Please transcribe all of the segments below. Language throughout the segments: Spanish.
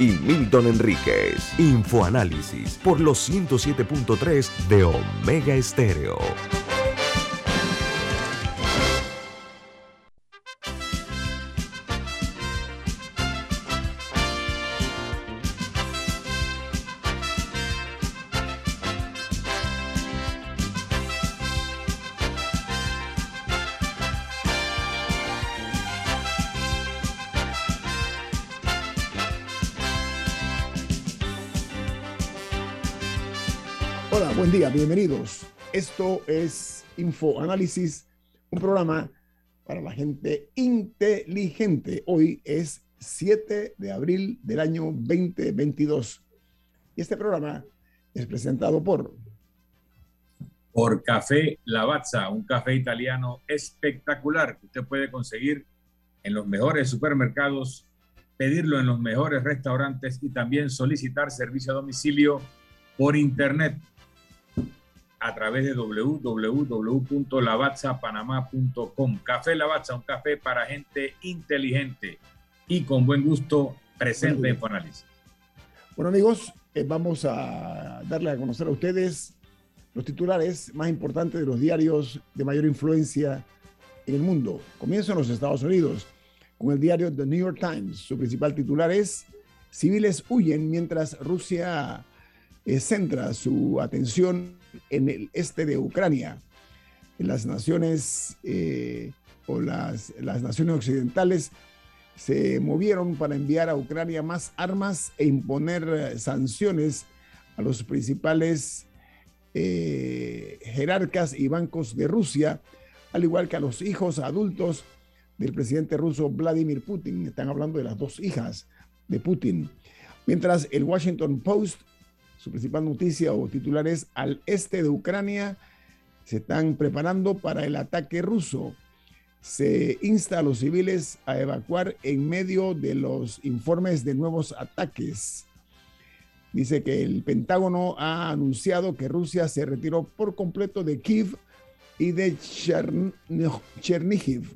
Y Milton Enríquez. Infoanálisis por los 107.3 de Omega Estéreo. Bienvenidos. Esto es Infoanálisis, un programa para la gente inteligente. Hoy es 7 de abril del año 2022. Y este programa es presentado por... Por Café Lavazza, un café italiano espectacular que usted puede conseguir en los mejores supermercados, pedirlo en los mejores restaurantes y también solicitar servicio a domicilio por internet a través de www.lavazzapanamá.com. Café Lavazza, un café para gente inteligente y con buen gusto presente en Fonalis. Bueno amigos, eh, vamos a darle a conocer a ustedes los titulares más importantes de los diarios de mayor influencia en el mundo. Comienzo en los Estados Unidos con el diario The New York Times. Su principal titular es Civiles huyen mientras Rusia eh, centra su atención en el este de Ucrania. Las naciones eh, o las, las naciones occidentales se movieron para enviar a Ucrania más armas e imponer eh, sanciones a los principales eh, jerarcas y bancos de Rusia, al igual que a los hijos adultos del presidente ruso Vladimir Putin. Están hablando de las dos hijas de Putin. Mientras el Washington Post su principal noticia o titular es al este de Ucrania se están preparando para el ataque ruso. Se insta a los civiles a evacuar en medio de los informes de nuevos ataques. Dice que el Pentágono ha anunciado que Rusia se retiró por completo de Kiev y de Chernihiv.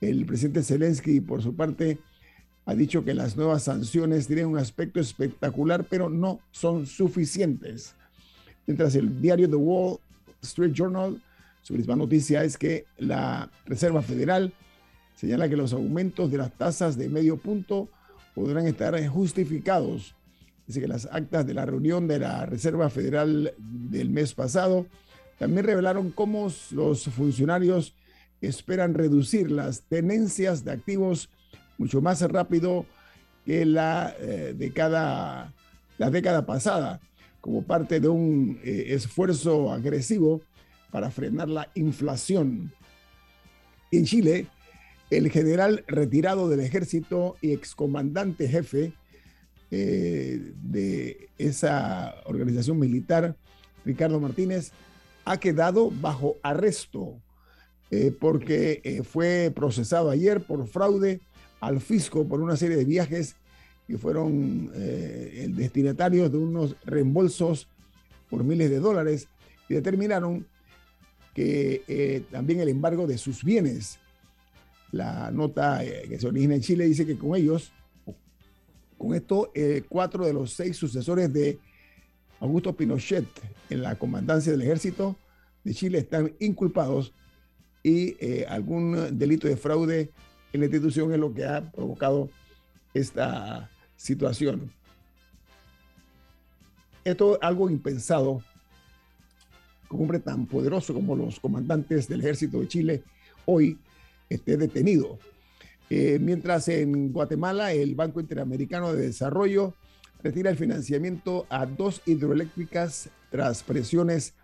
El presidente Zelensky, por su parte, ha dicho que las nuevas sanciones tienen un aspecto espectacular, pero no son suficientes. Mientras el diario The Wall Street Journal, su principal noticia es que la Reserva Federal señala que los aumentos de las tasas de medio punto podrán estar justificados. Dice que las actas de la reunión de la Reserva Federal del mes pasado también revelaron cómo los funcionarios esperan reducir las tenencias de activos mucho más rápido que la, eh, década, la década pasada, como parte de un eh, esfuerzo agresivo para frenar la inflación. En Chile, el general retirado del ejército y excomandante jefe eh, de esa organización militar, Ricardo Martínez, ha quedado bajo arresto porque fue procesado ayer por fraude al fisco por una serie de viajes que fueron eh, destinatarios de unos reembolsos por miles de dólares y determinaron que eh, también el embargo de sus bienes. La nota eh, que se origina en Chile dice que con ellos, con esto, cuatro de los seis sucesores de Augusto Pinochet en la comandancia del ejército de Chile están inculpados y algún delito de fraude en la institución es lo que ha provocado esta situación. Esto es algo impensado. Un hombre tan poderoso como los comandantes del ejército de Chile hoy esté detenido. Eh, mientras en Guatemala el Banco Interamericano de Desarrollo retira el financiamiento a dos hidroeléctricas tras presiones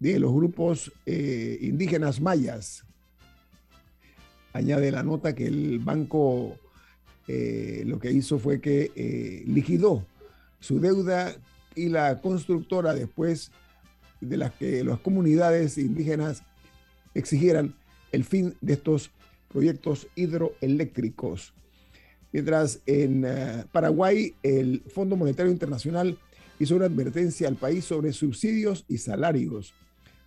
de los grupos eh, indígenas mayas añade la nota que el banco eh, lo que hizo fue que eh, liquidó su deuda y la constructora después de las que las comunidades indígenas exigieran el fin de estos proyectos hidroeléctricos. Mientras en eh, Paraguay el Fondo Monetario Internacional hizo una advertencia al país sobre subsidios y salarios.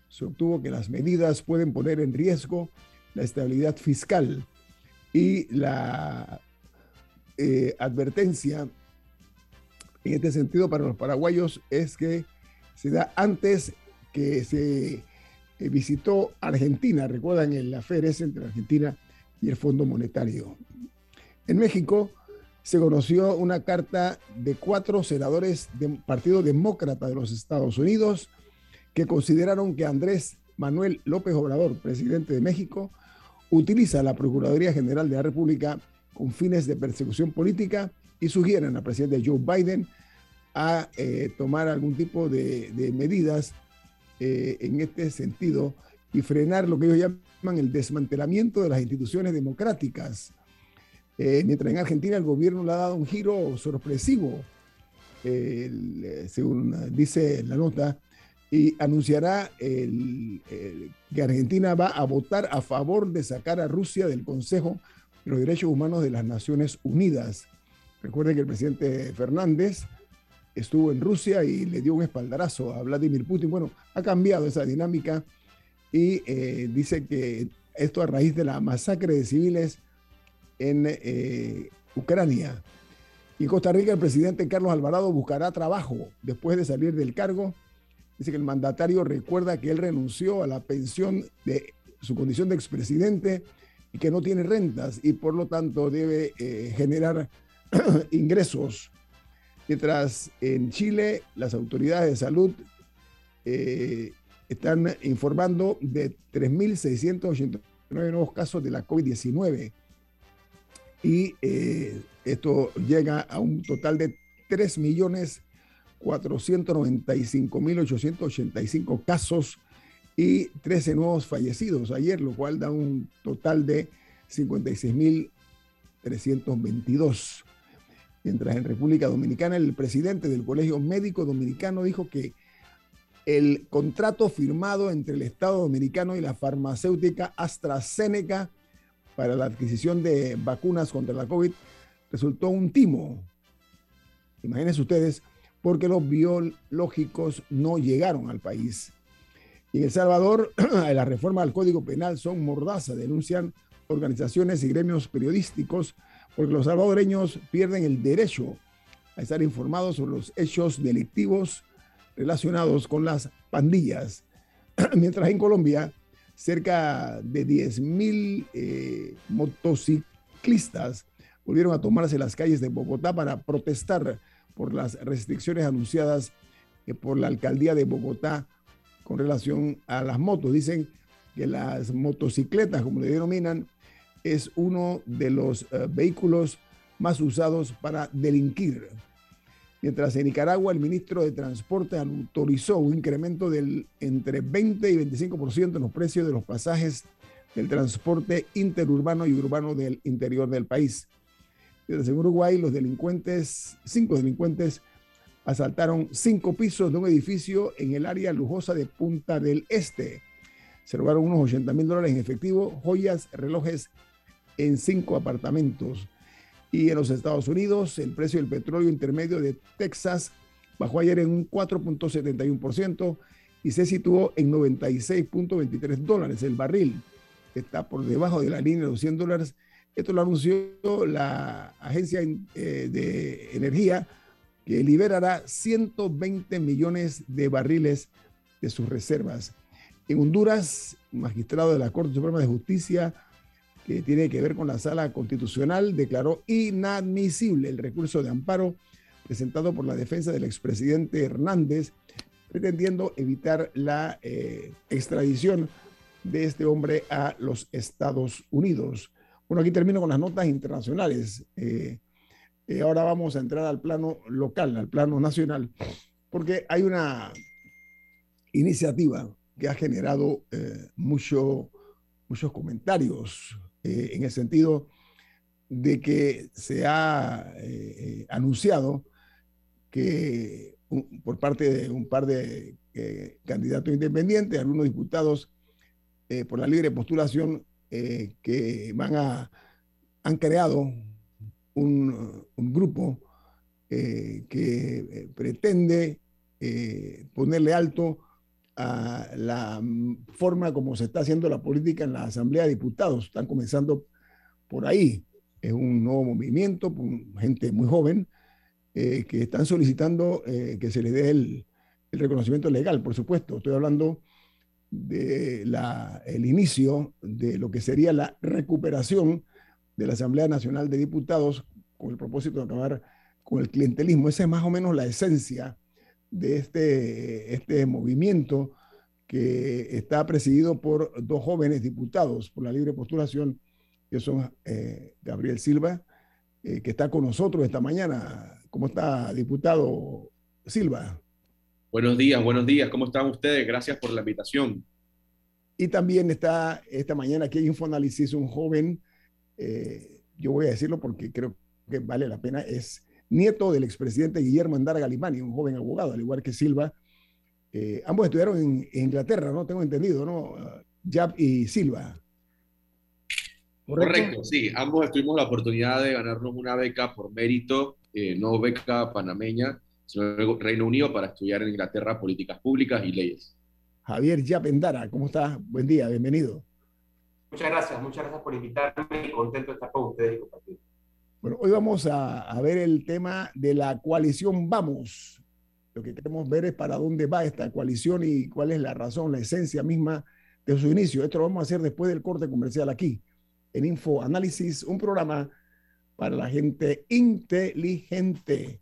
Se obtuvo que las medidas pueden poner en riesgo la estabilidad fiscal y la eh, advertencia en este sentido para los paraguayos es que se da antes que se eh, visitó Argentina, recuerdan el aferes entre Argentina y el Fondo Monetario. En México se conoció una carta de cuatro senadores del Partido Demócrata de los Estados Unidos que consideraron que Andrés Manuel López Obrador, presidente de México, utiliza la Procuraduría General de la República con fines de persecución política y sugieren al presidente Joe Biden a eh, tomar algún tipo de, medidas eh, en este sentido y frenar lo que ellos llaman el desmantelamiento de las instituciones democráticas. Eh, mientras en Argentina el gobierno le ha dado un giro sorpresivo, según dice la nota, y anunciará que Argentina va a votar a favor de sacar a Rusia del Consejo de los Derechos Humanos de las Naciones Unidas. Recuerden que el presidente Fernández estuvo en Rusia y le dio un espaldarazo a Vladimir Putin. Bueno, ha cambiado esa dinámica y eh, dice que esto a raíz de la masacre de civiles en eh, Ucrania. Y en Costa Rica el presidente Carlos Alvarado buscará trabajo después de salir del cargo Dice que el mandatario recuerda que él renunció a la pensión de su condición de expresidente y que no tiene rentas y por lo tanto debe eh, generar ingresos. Mientras en Chile las autoridades de salud eh, están informando de 3.689 nuevos casos de la COVID-19 y eh, esto llega a un total de 3 millones 495.885 casos y 13 nuevos fallecidos ayer, lo cual da un total de 56.322. Mientras en República Dominicana el presidente del Colegio Médico Dominicano dijo que el contrato firmado entre el Estado Dominicano y la farmacéutica AstraZeneca para la adquisición de vacunas contra la COVID resultó un timo. Imagínense ustedes, porque los biológicos no llegaron al país. Y en El Salvador, la reforma al Código Penal son mordaza, denuncian organizaciones y gremios periodísticos, porque los salvadoreños pierden el derecho a estar informados sobre los hechos delictivos relacionados con las pandillas. Mientras en Colombia, cerca de 10.000 eh, motociclistas volvieron a tomarse las calles de Bogotá para protestar por las restricciones anunciadas eh, por la alcaldía de Bogotá con relación a las motos. Dicen que las motocicletas, como le denominan, es uno de los eh, vehículos más usados para delinquir. Mientras en Nicaragua el ministro de Transporte autorizó un incremento del entre 20 y 25% en los precios de los pasajes del transporte interurbano y urbano del interior del país. En Uruguay, los delincuentes, cinco delincuentes, asaltaron cinco pisos de un edificio en el área lujosa de Punta del Este. Se robaron unos 80 mil dólares en efectivo, joyas, relojes en cinco apartamentos. Y en los Estados Unidos, el precio del petróleo intermedio de Texas bajó ayer en un 4.71% y se situó en 96.23 dólares el barril. Está por debajo de la línea de los 100 dólares esto lo anunció la Agencia eh, de Energía, que liberará 120 millones de barriles de sus reservas. En Honduras, magistrado de la Corte Suprema de Justicia, que tiene que ver con la sala constitucional, declaró inadmisible el recurso de amparo presentado por la defensa del expresidente Hernández, pretendiendo evitar la eh, extradición de este hombre a los Estados Unidos. Bueno, aquí termino con las notas internacionales. Eh, eh, ahora vamos a entrar al plano local, al plano nacional, porque hay una iniciativa que ha generado eh, mucho, muchos comentarios en el sentido de que se ha anunciado que por parte de un par de candidatos independientes, algunos diputados por la libre postulación, eh, que van a, han creado un, grupo eh, que eh, pretende ponerle alto a la forma como se está haciendo la política en la Asamblea de Diputados. Están comenzando por ahí. Es un nuevo movimiento, gente muy joven, que están solicitando que se les dé el, el, reconocimiento legal, por supuesto. Estoy hablando del el inicio de lo que sería la recuperación de la Asamblea Nacional de Diputados con el propósito de acabar con el clientelismo. Esa es más o menos la esencia de este, este movimiento que está presidido por dos jóvenes diputados por la libre postulación, que son eh, Gabriel Silva, eh, que está con nosotros esta mañana. ¿Cómo está, diputado Silva? Buenos días, buenos días. ¿Cómo están ustedes? Gracias por la invitación. Y también está esta mañana aquí en Infoanálisis un joven eh, yo voy a decirlo porque creo que vale la pena, es nieto del expresidente Guillermo Andara Galimani, un joven abogado, al igual que Silva. Eh, ambos estudiaron en, Inglaterra, ¿no? Tengo entendido, ¿no? Jab y Silva. ¿Correcto? sí. Ambos tuvimos la oportunidad de ganarnos una beca por mérito, eh, no beca panameña, sino Reino Unido para estudiar en Inglaterra políticas públicas y leyes. Javier Yap Endara, ¿cómo estás? Buen día, bienvenido. Muchas gracias, muchas gracias por invitarme y contento de estar con ustedes y compartir. Bueno, hoy vamos a, a, ver el tema de la coalición Vamos. Lo que queremos ver es para dónde va esta coalición y cuál es la razón, la esencia misma de su inicio. Esto lo vamos a hacer después del corte comercial aquí, en Info Análisis, un programa para la gente inteligente.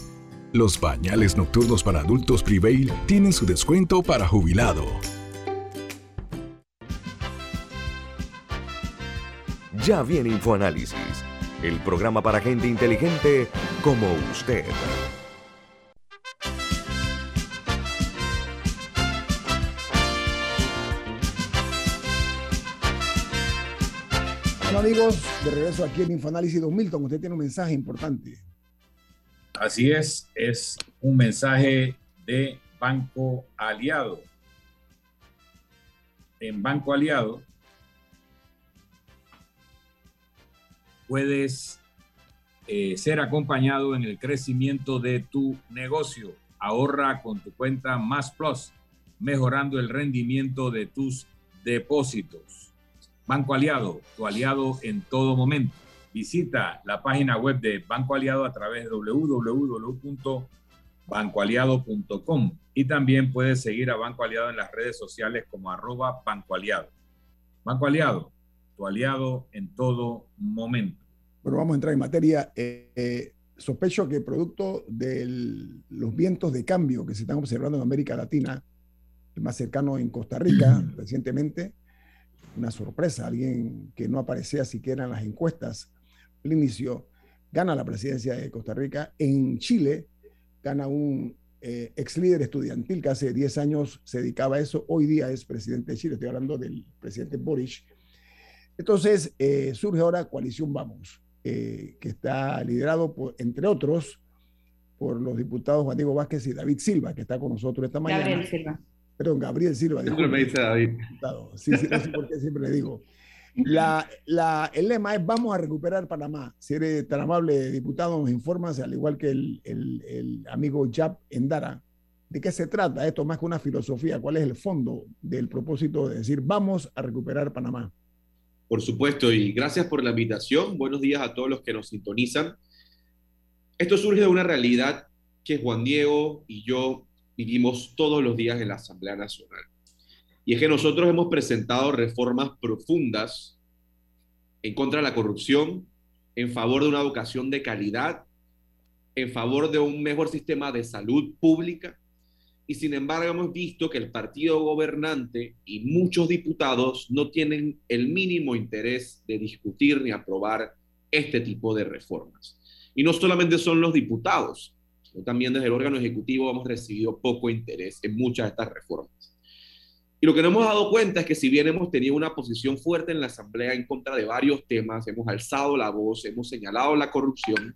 Los bañales nocturnos para adultos Prevail tienen su descuento para jubilado. Ya viene InfoAnálisis, el programa para gente inteligente como usted. Hola amigos, de regreso aquí en Infoanálisis 2000, Milton. Usted tiene un mensaje importante. Así es, es un mensaje de Banco Aliado. En Banco Aliado puedes eh, ser acompañado en el crecimiento de tu negocio. Ahorra con tu cuenta Más Plus, mejorando el rendimiento de tus depósitos. Banco Aliado, tu aliado en todo momento. Visita la página web de Banco Aliado a través de www.bancoaliado.com y también puedes seguir a Banco Aliado en las redes sociales como arroba Banco Aliado. Banco Aliado, tu aliado en todo momento. Bueno, vamos a entrar en materia. Eh, eh, sospecho que producto de los vientos de cambio que se están observando en América Latina, el más cercano en Costa Rica recientemente, una sorpresa, alguien que no aparecía siquiera en las encuestas el inicio, gana la presidencia de Costa Rica. En Chile gana un eh, ex líder estudiantil que hace 10 años se dedicaba a eso. Hoy día es presidente de Chile. Estoy hablando del presidente Boris. Entonces eh, surge ahora Coalición Vamos, eh, que está liderado, por, entre otros, por los diputados Juan Diego Vázquez y David Silva, que está con nosotros esta mañana. Gabriel Silva. Perdón, Gabriel Silva. Siempre me dice David. Sí, sí, no sé por qué siempre le digo. La, el lema es vamos a recuperar Panamá. Si eres tan amable, diputado, nos informas, al igual que el amigo Jap Endara, ¿de qué se trata esto más que una filosofía? ¿Cuál es el fondo del propósito de decir vamos a recuperar Panamá? Por supuesto, y gracias por la invitación. Buenos días a todos los que nos sintonizan. Esto surge de una realidad que Juan Diego y yo vivimos todos los días en la Asamblea Nacional. Y es que nosotros hemos presentado reformas profundas en contra de la corrupción, en favor de una educación de calidad, en favor de un mejor sistema de salud pública. Y sin embargo hemos visto que el partido gobernante y muchos diputados no tienen el mínimo interés de discutir ni aprobar este tipo de reformas. Y no solamente son los diputados, también desde el órgano ejecutivo hemos recibido poco interés en muchas de estas reformas. Y lo que nos hemos dado cuenta es que si bien hemos tenido una posición fuerte en la Asamblea en contra de varios temas, hemos alzado la voz, hemos señalado la corrupción,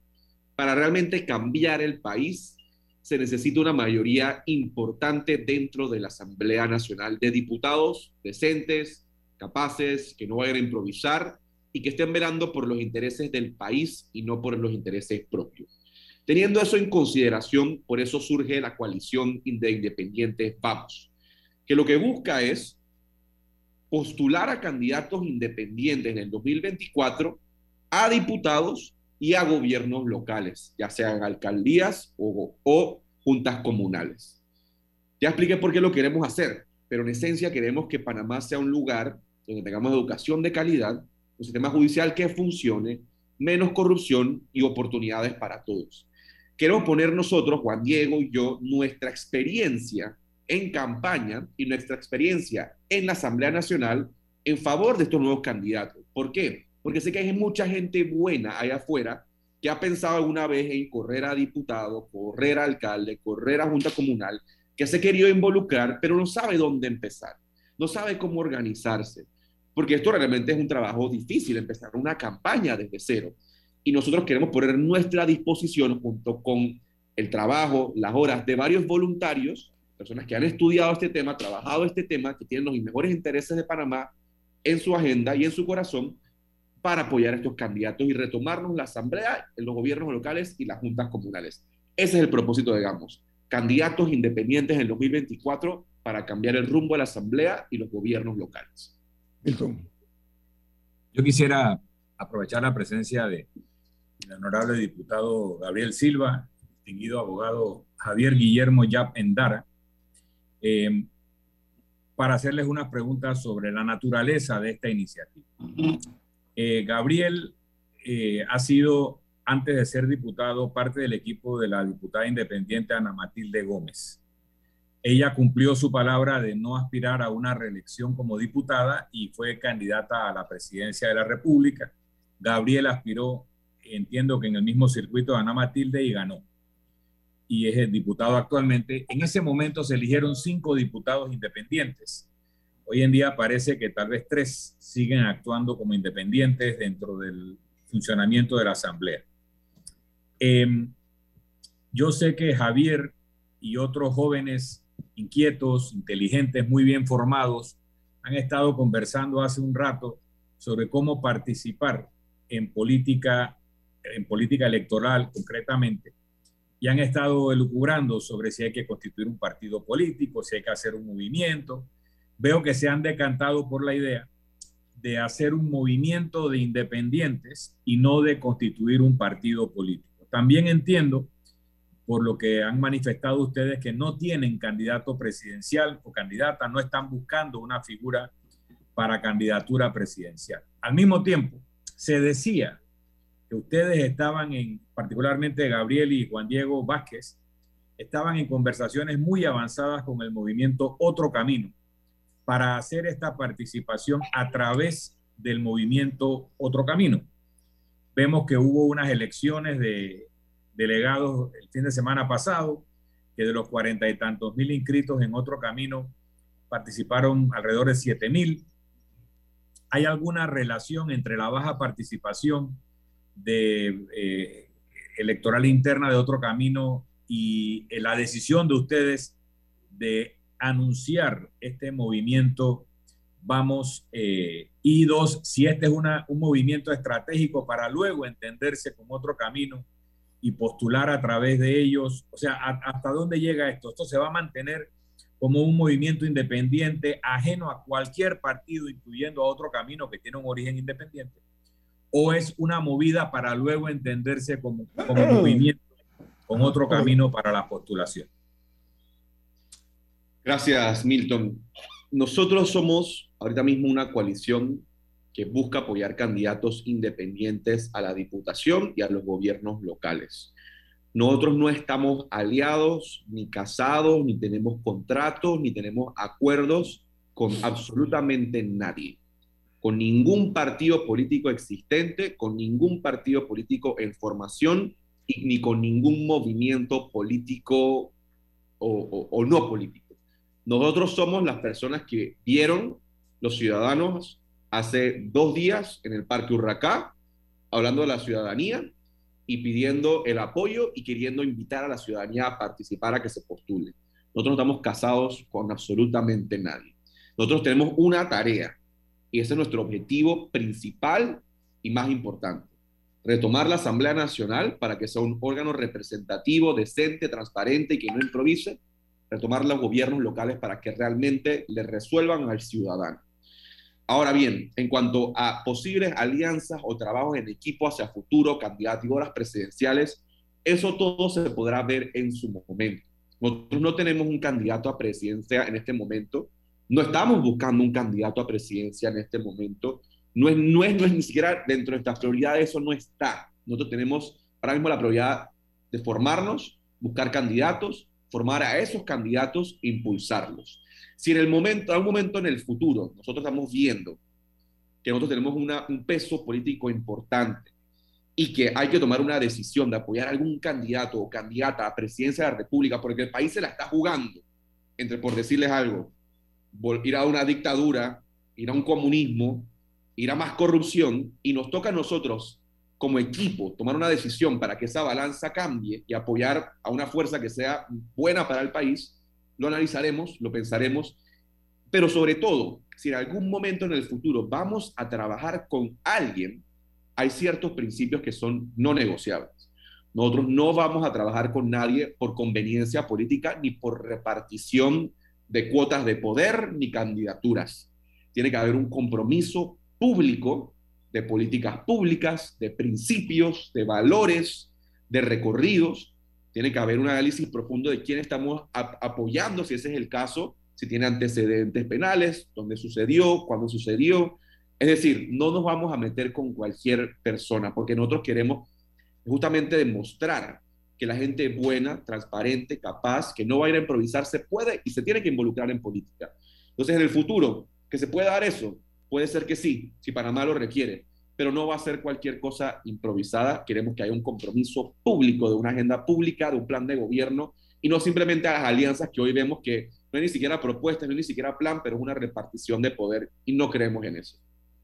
para realmente cambiar el país se necesita una mayoría importante dentro de la Asamblea Nacional de Diputados decentes, capaces, que no vayan a improvisar y que estén velando por los intereses del país y no por los intereses propios. Teniendo eso en consideración, por eso surge la coalición de independientes Vamos, que lo que busca es postular a candidatos independientes en el 2024 a diputados y a gobiernos locales, ya sean alcaldías o, o juntas comunales. Ya expliqué por qué lo queremos hacer, pero en esencia queremos que Panamá sea un lugar donde tengamos educación de calidad, un sistema judicial que funcione, menos corrupción y oportunidades para todos. Queremos poner nosotros, Juan Diego y yo, nuestra experiencia en campaña y nuestra experiencia en la Asamblea Nacional en favor de estos nuevos candidatos. ¿Por qué? Porque sé que hay mucha gente buena allá afuera que ha pensado alguna vez en correr a diputado, correr a alcalde, correr a junta comunal, que se querido involucrar, pero no sabe dónde empezar, no sabe cómo organizarse, porque esto realmente es un trabajo difícil, empezar una campaña desde cero y nosotros queremos poner nuestra disposición junto con el trabajo, las horas de varios voluntarios, personas que han estudiado este tema, trabajado este tema, que tienen los mejores intereses de Panamá en su agenda y en su corazón para apoyar a estos candidatos y retomarnos la asamblea, los gobiernos locales y las juntas comunales. Ese es el propósito, digamos, candidatos independientes en 2024 para cambiar el rumbo de la asamblea y los gobiernos locales. Yo quisiera aprovechar la presencia de el honorable diputado Gabriel Silva, distinguido abogado Javier Guillermo Yap Endara, eh, para hacerles unas preguntas sobre la naturaleza de esta iniciativa. Eh, Gabriel eh, ha sido, antes de ser diputado, parte del equipo de la diputada independiente Ana Matilde Gómez. Ella cumplió su palabra de no aspirar a una reelección como diputada y fue candidata a la presidencia de la República. Gabriel aspiró entiendo que en el mismo circuito de Ana Matilde y ganó. Y es el diputado actualmente. En ese momento se eligieron cinco diputados independientes. Hoy en día parece que tal vez tres siguen actuando como independientes dentro del funcionamiento de la Asamblea. Em, yo sé que Javier y otros jóvenes inquietos, inteligentes, muy bien formados, han estado conversando hace un rato sobre cómo participar en política en política electoral concretamente, y han estado elucubrando sobre si hay que constituir un partido político, si hay que hacer un movimiento. Veo que se han decantado por la idea de hacer un movimiento de independientes y no de constituir un partido político. También entiendo, por lo que han manifestado ustedes, que no tienen candidato presidencial o candidata, no están buscando una figura para candidatura presidencial. Al mismo tiempo, se decía que ustedes estaban en, particularmente Gabriel y Juan Diego Vázquez, estaban en conversaciones muy avanzadas con el movimiento Otro Camino para hacer esta participación a través del movimiento Otro Camino. Vemos que hubo unas elecciones de delegados el fin de semana pasado, que de los cuarenta y tantos mil inscritos en Otro Camino participaron alrededor de siete mil. ¿Hay alguna relación entre la baja participación de eh, electoral interna de otro camino y eh, la decisión de ustedes de anunciar este movimiento vamos eh, y dos si este es una, un movimiento estratégico para luego entenderse con otro camino y postular a través de ellos o sea hasta dónde llega esto esto se va a mantener como un movimiento independiente ajeno a cualquier partido incluyendo a otro camino que tiene un origen independiente o es una movida para luego entenderse como, como movimiento con otro camino para la postulación? Gracias, Milton. Nosotros somos ahorita mismo una coalición que busca apoyar candidatos independientes a la diputación y a los gobiernos locales. Nosotros no estamos aliados, ni casados, ni tenemos contratos, ni tenemos acuerdos con absolutamente nadie, con ningún partido político existente, con ningún partido político en formación y ni con ningún movimiento político o, no político. Nosotros somos las personas que vieron los ciudadanos hace dos días en el Parque Urracá, hablando de la ciudadanía, y pidiendo el apoyo y queriendo invitar a la ciudadanía a participar a que se postule. Nosotros no estamos casados con absolutamente nadie. Nosotros tenemos una tarea y ese es nuestro objetivo principal y más importante. Retomar la Asamblea Nacional para que sea un órgano representativo, decente, transparente y que no improvise. Retomar los gobiernos locales para que realmente le resuelvan al ciudadano. Ahora bien, en cuanto a posibles alianzas o trabajos en equipo hacia futuro, candidaturas presidenciales, eso todo se podrá ver en su momento. Nosotros no tenemos un candidato a presidencia en este momento, no estamos buscando un candidato a presidencia en este momento, no es, no es, no es ni siquiera dentro de nuestras prioridades, eso no está. Nosotros tenemos ahora mismo la prioridad de formarnos, buscar candidatos, formar a esos candidatos e impulsarlos. Si en el momento, algún momento en el futuro, nosotros estamos viendo que nosotros tenemos un peso político importante y que hay que tomar una decisión de apoyar a algún candidato o candidata a presidencia de la República, porque el país se la está jugando, entre por decirles algo, ir a una dictadura, ir a un comunismo, ir a más corrupción, y nos toca a nosotros como equipo tomar una decisión para que esa balanza cambie y apoyar a una fuerza que sea buena para el país, lo analizaremos, lo pensaremos, pero sobre todo, si en algún momento en el futuro vamos a trabajar con alguien, hay ciertos principios que son no negociables. Nosotros no vamos a trabajar con nadie por conveniencia política ni por repartición de cuotas de poder ni candidaturas. Tiene que haber un compromiso público de políticas públicas, de principios, de valores, de recorridos, tiene que haber un análisis profundo de quién estamos apoyando, si ese es el caso, si tiene antecedentes penales, dónde sucedió, cuándo sucedió. Es decir, no nos vamos a meter con cualquier persona, porque nosotros queremos justamente demostrar que la gente buena, transparente, capaz, que no va a ir a improvisar, se puede y se tiene que involucrar en política. Entonces, en el futuro, que se pueda dar eso, puede ser que sí, si Panamá lo requiere, pero no va a ser cualquier cosa improvisada. Queremos que haya un compromiso público, de una agenda pública, de un plan de gobierno, y no simplemente a las alianzas que hoy vemos que no hay ni siquiera propuesta, no hay ni siquiera plan, pero es una repartición de poder, y no creemos en eso.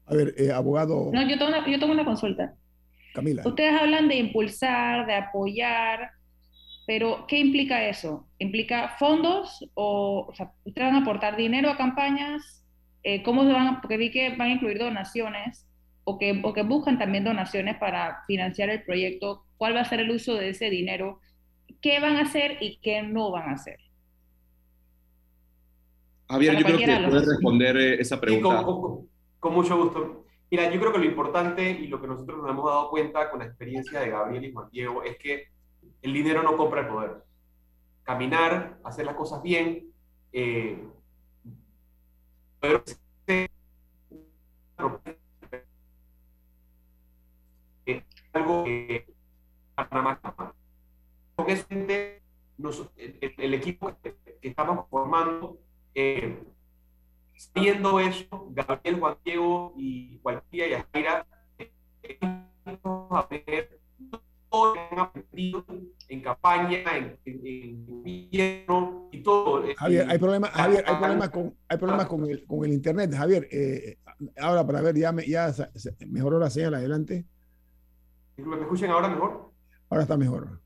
A ver, eh, abogado. No, yo tengo, una, yo tengo una consulta. Camila. Ustedes hablan de impulsar, de apoyar, pero ¿qué implica eso? ¿Implica fondos o, o sea, ustedes van a aportar dinero a campañas? Eh, ¿Cómo se van a, porque vi que van a incluir donaciones o que, o que buscan también donaciones para financiar el proyecto, cuál va a ser el uso de ese dinero, qué van a hacer y qué no van a hacer. Javier, yo creo que puedes responder eh, esa pregunta. con, con, mucho gusto. Mira, yo creo que lo importante y lo que nosotros nos hemos dado cuenta con la experiencia de Gabriel y Juan Diego es que el dinero no compra el poder. Caminar, hacer las cosas bien, eh, algo que el, equipo que, estamos formando, eh, viendo eso, Gabriel, Juan Diego y Cualquiera y Ajaira, a ver todo lo que han aprendido en campaña, en, en, gobierno y todo. Javier, hay problemas Javier, hay problemas con, hay problemas con, el, con el internet. Javier, eh, ahora para ver, ya, me, ya mejoró la señal adelante. ¿Me escuchan ahora mejor? Ahora está mejor.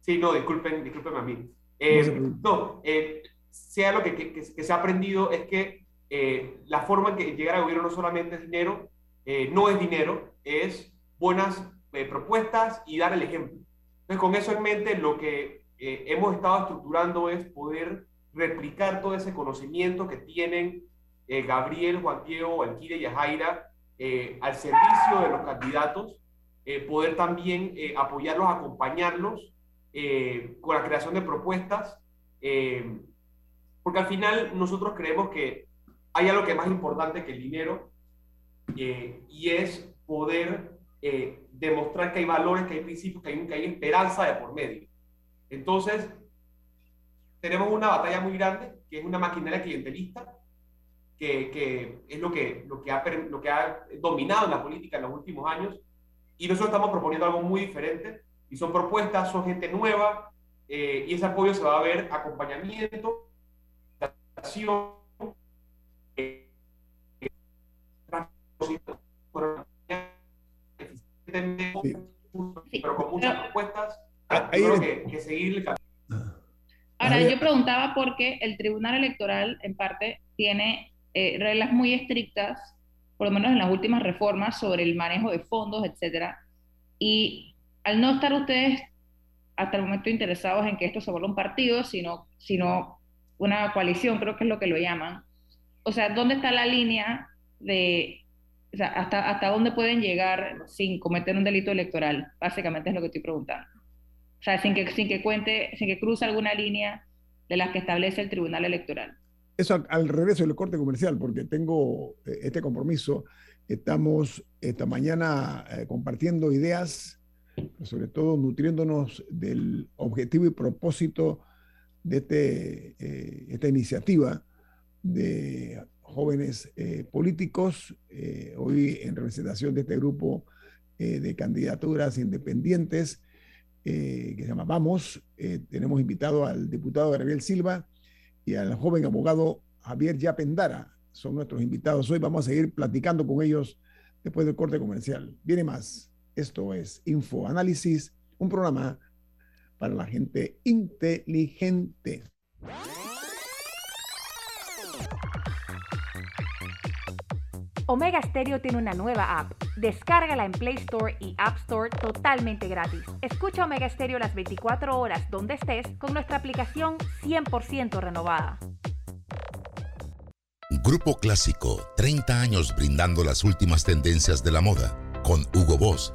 Sí, no, disculpen, disculpen a mí. Eh, no, eh, sea lo que, que, que, se ha aprendido es que eh, la forma en que llegar al gobierno no solamente es dinero, eh, no es dinero, es buenas eh, propuestas y dar el ejemplo. Entonces, con eso en mente, lo que eh, hemos estado estructurando es poder replicar todo ese conocimiento que tienen Gabriel, Juan Diego, Alquire y Ajaira al servicio de los candidatos eh, poder también eh, apoyarlos, acompañarlos eh, con la creación de propuestas, porque al final nosotros creemos que hay algo que es más importante que el dinero, y es poder demostrar que hay valores, que hay principios, que hay, que hay esperanza de por medio. Entonces, tenemos una batalla muy grande, que es una maquinaria clientelista, que, que es lo que, lo, que ha, lo que ha dominado la política en los últimos años, y nosotros estamos proponiendo algo muy diferente, y son propuestas, son gente nueva, eh, y ese apoyo se va a ver acompañamiento, eh, pero con muchas propuestas, creo que, que seguir el camino. Ahora, yo preguntaba por qué el Tribunal Electoral, en parte, tiene eh, reglas muy estrictas, por lo menos en las últimas reformas, sobre el manejo de fondos, etcétera. Y al no estar ustedes hasta el momento interesados en que esto se vuelva un partido, sino, sino una coalición, creo que es lo que lo llaman. O sea, ¿dónde está la línea de, o sea, hasta, hasta dónde pueden llegar sin cometer un delito electoral? Básicamente es lo que estoy preguntando. O sea, sin que, sin que cuente, sin que cruce alguna línea de las que establece el Tribunal Electoral. Eso al, regreso del corte comercial, porque tengo eh, este compromiso. Estamos esta mañana eh, compartiendo ideas, sobre todo nutriéndonos del objetivo y propósito de este, eh, esta iniciativa de jóvenes políticos, hoy en representación de este grupo de candidaturas independientes eh, que se llama Vamos. Eh, tenemos invitado al diputado Gabriel Silva y al joven abogado Javier Yapendara. Son nuestros invitados hoy. Vamos a seguir platicando con ellos después del corte comercial. Viene más. Esto es Info Análisis, un programa para la gente inteligente. Omega Stereo tiene una nueva app. Descárgala en Play Store y App Store totalmente gratis. Escucha Omega Stereo las 24 horas donde estés con nuestra aplicación 100% renovada. Grupo Clásico, 30 años brindando las últimas tendencias de la moda. Con Hugo Boss,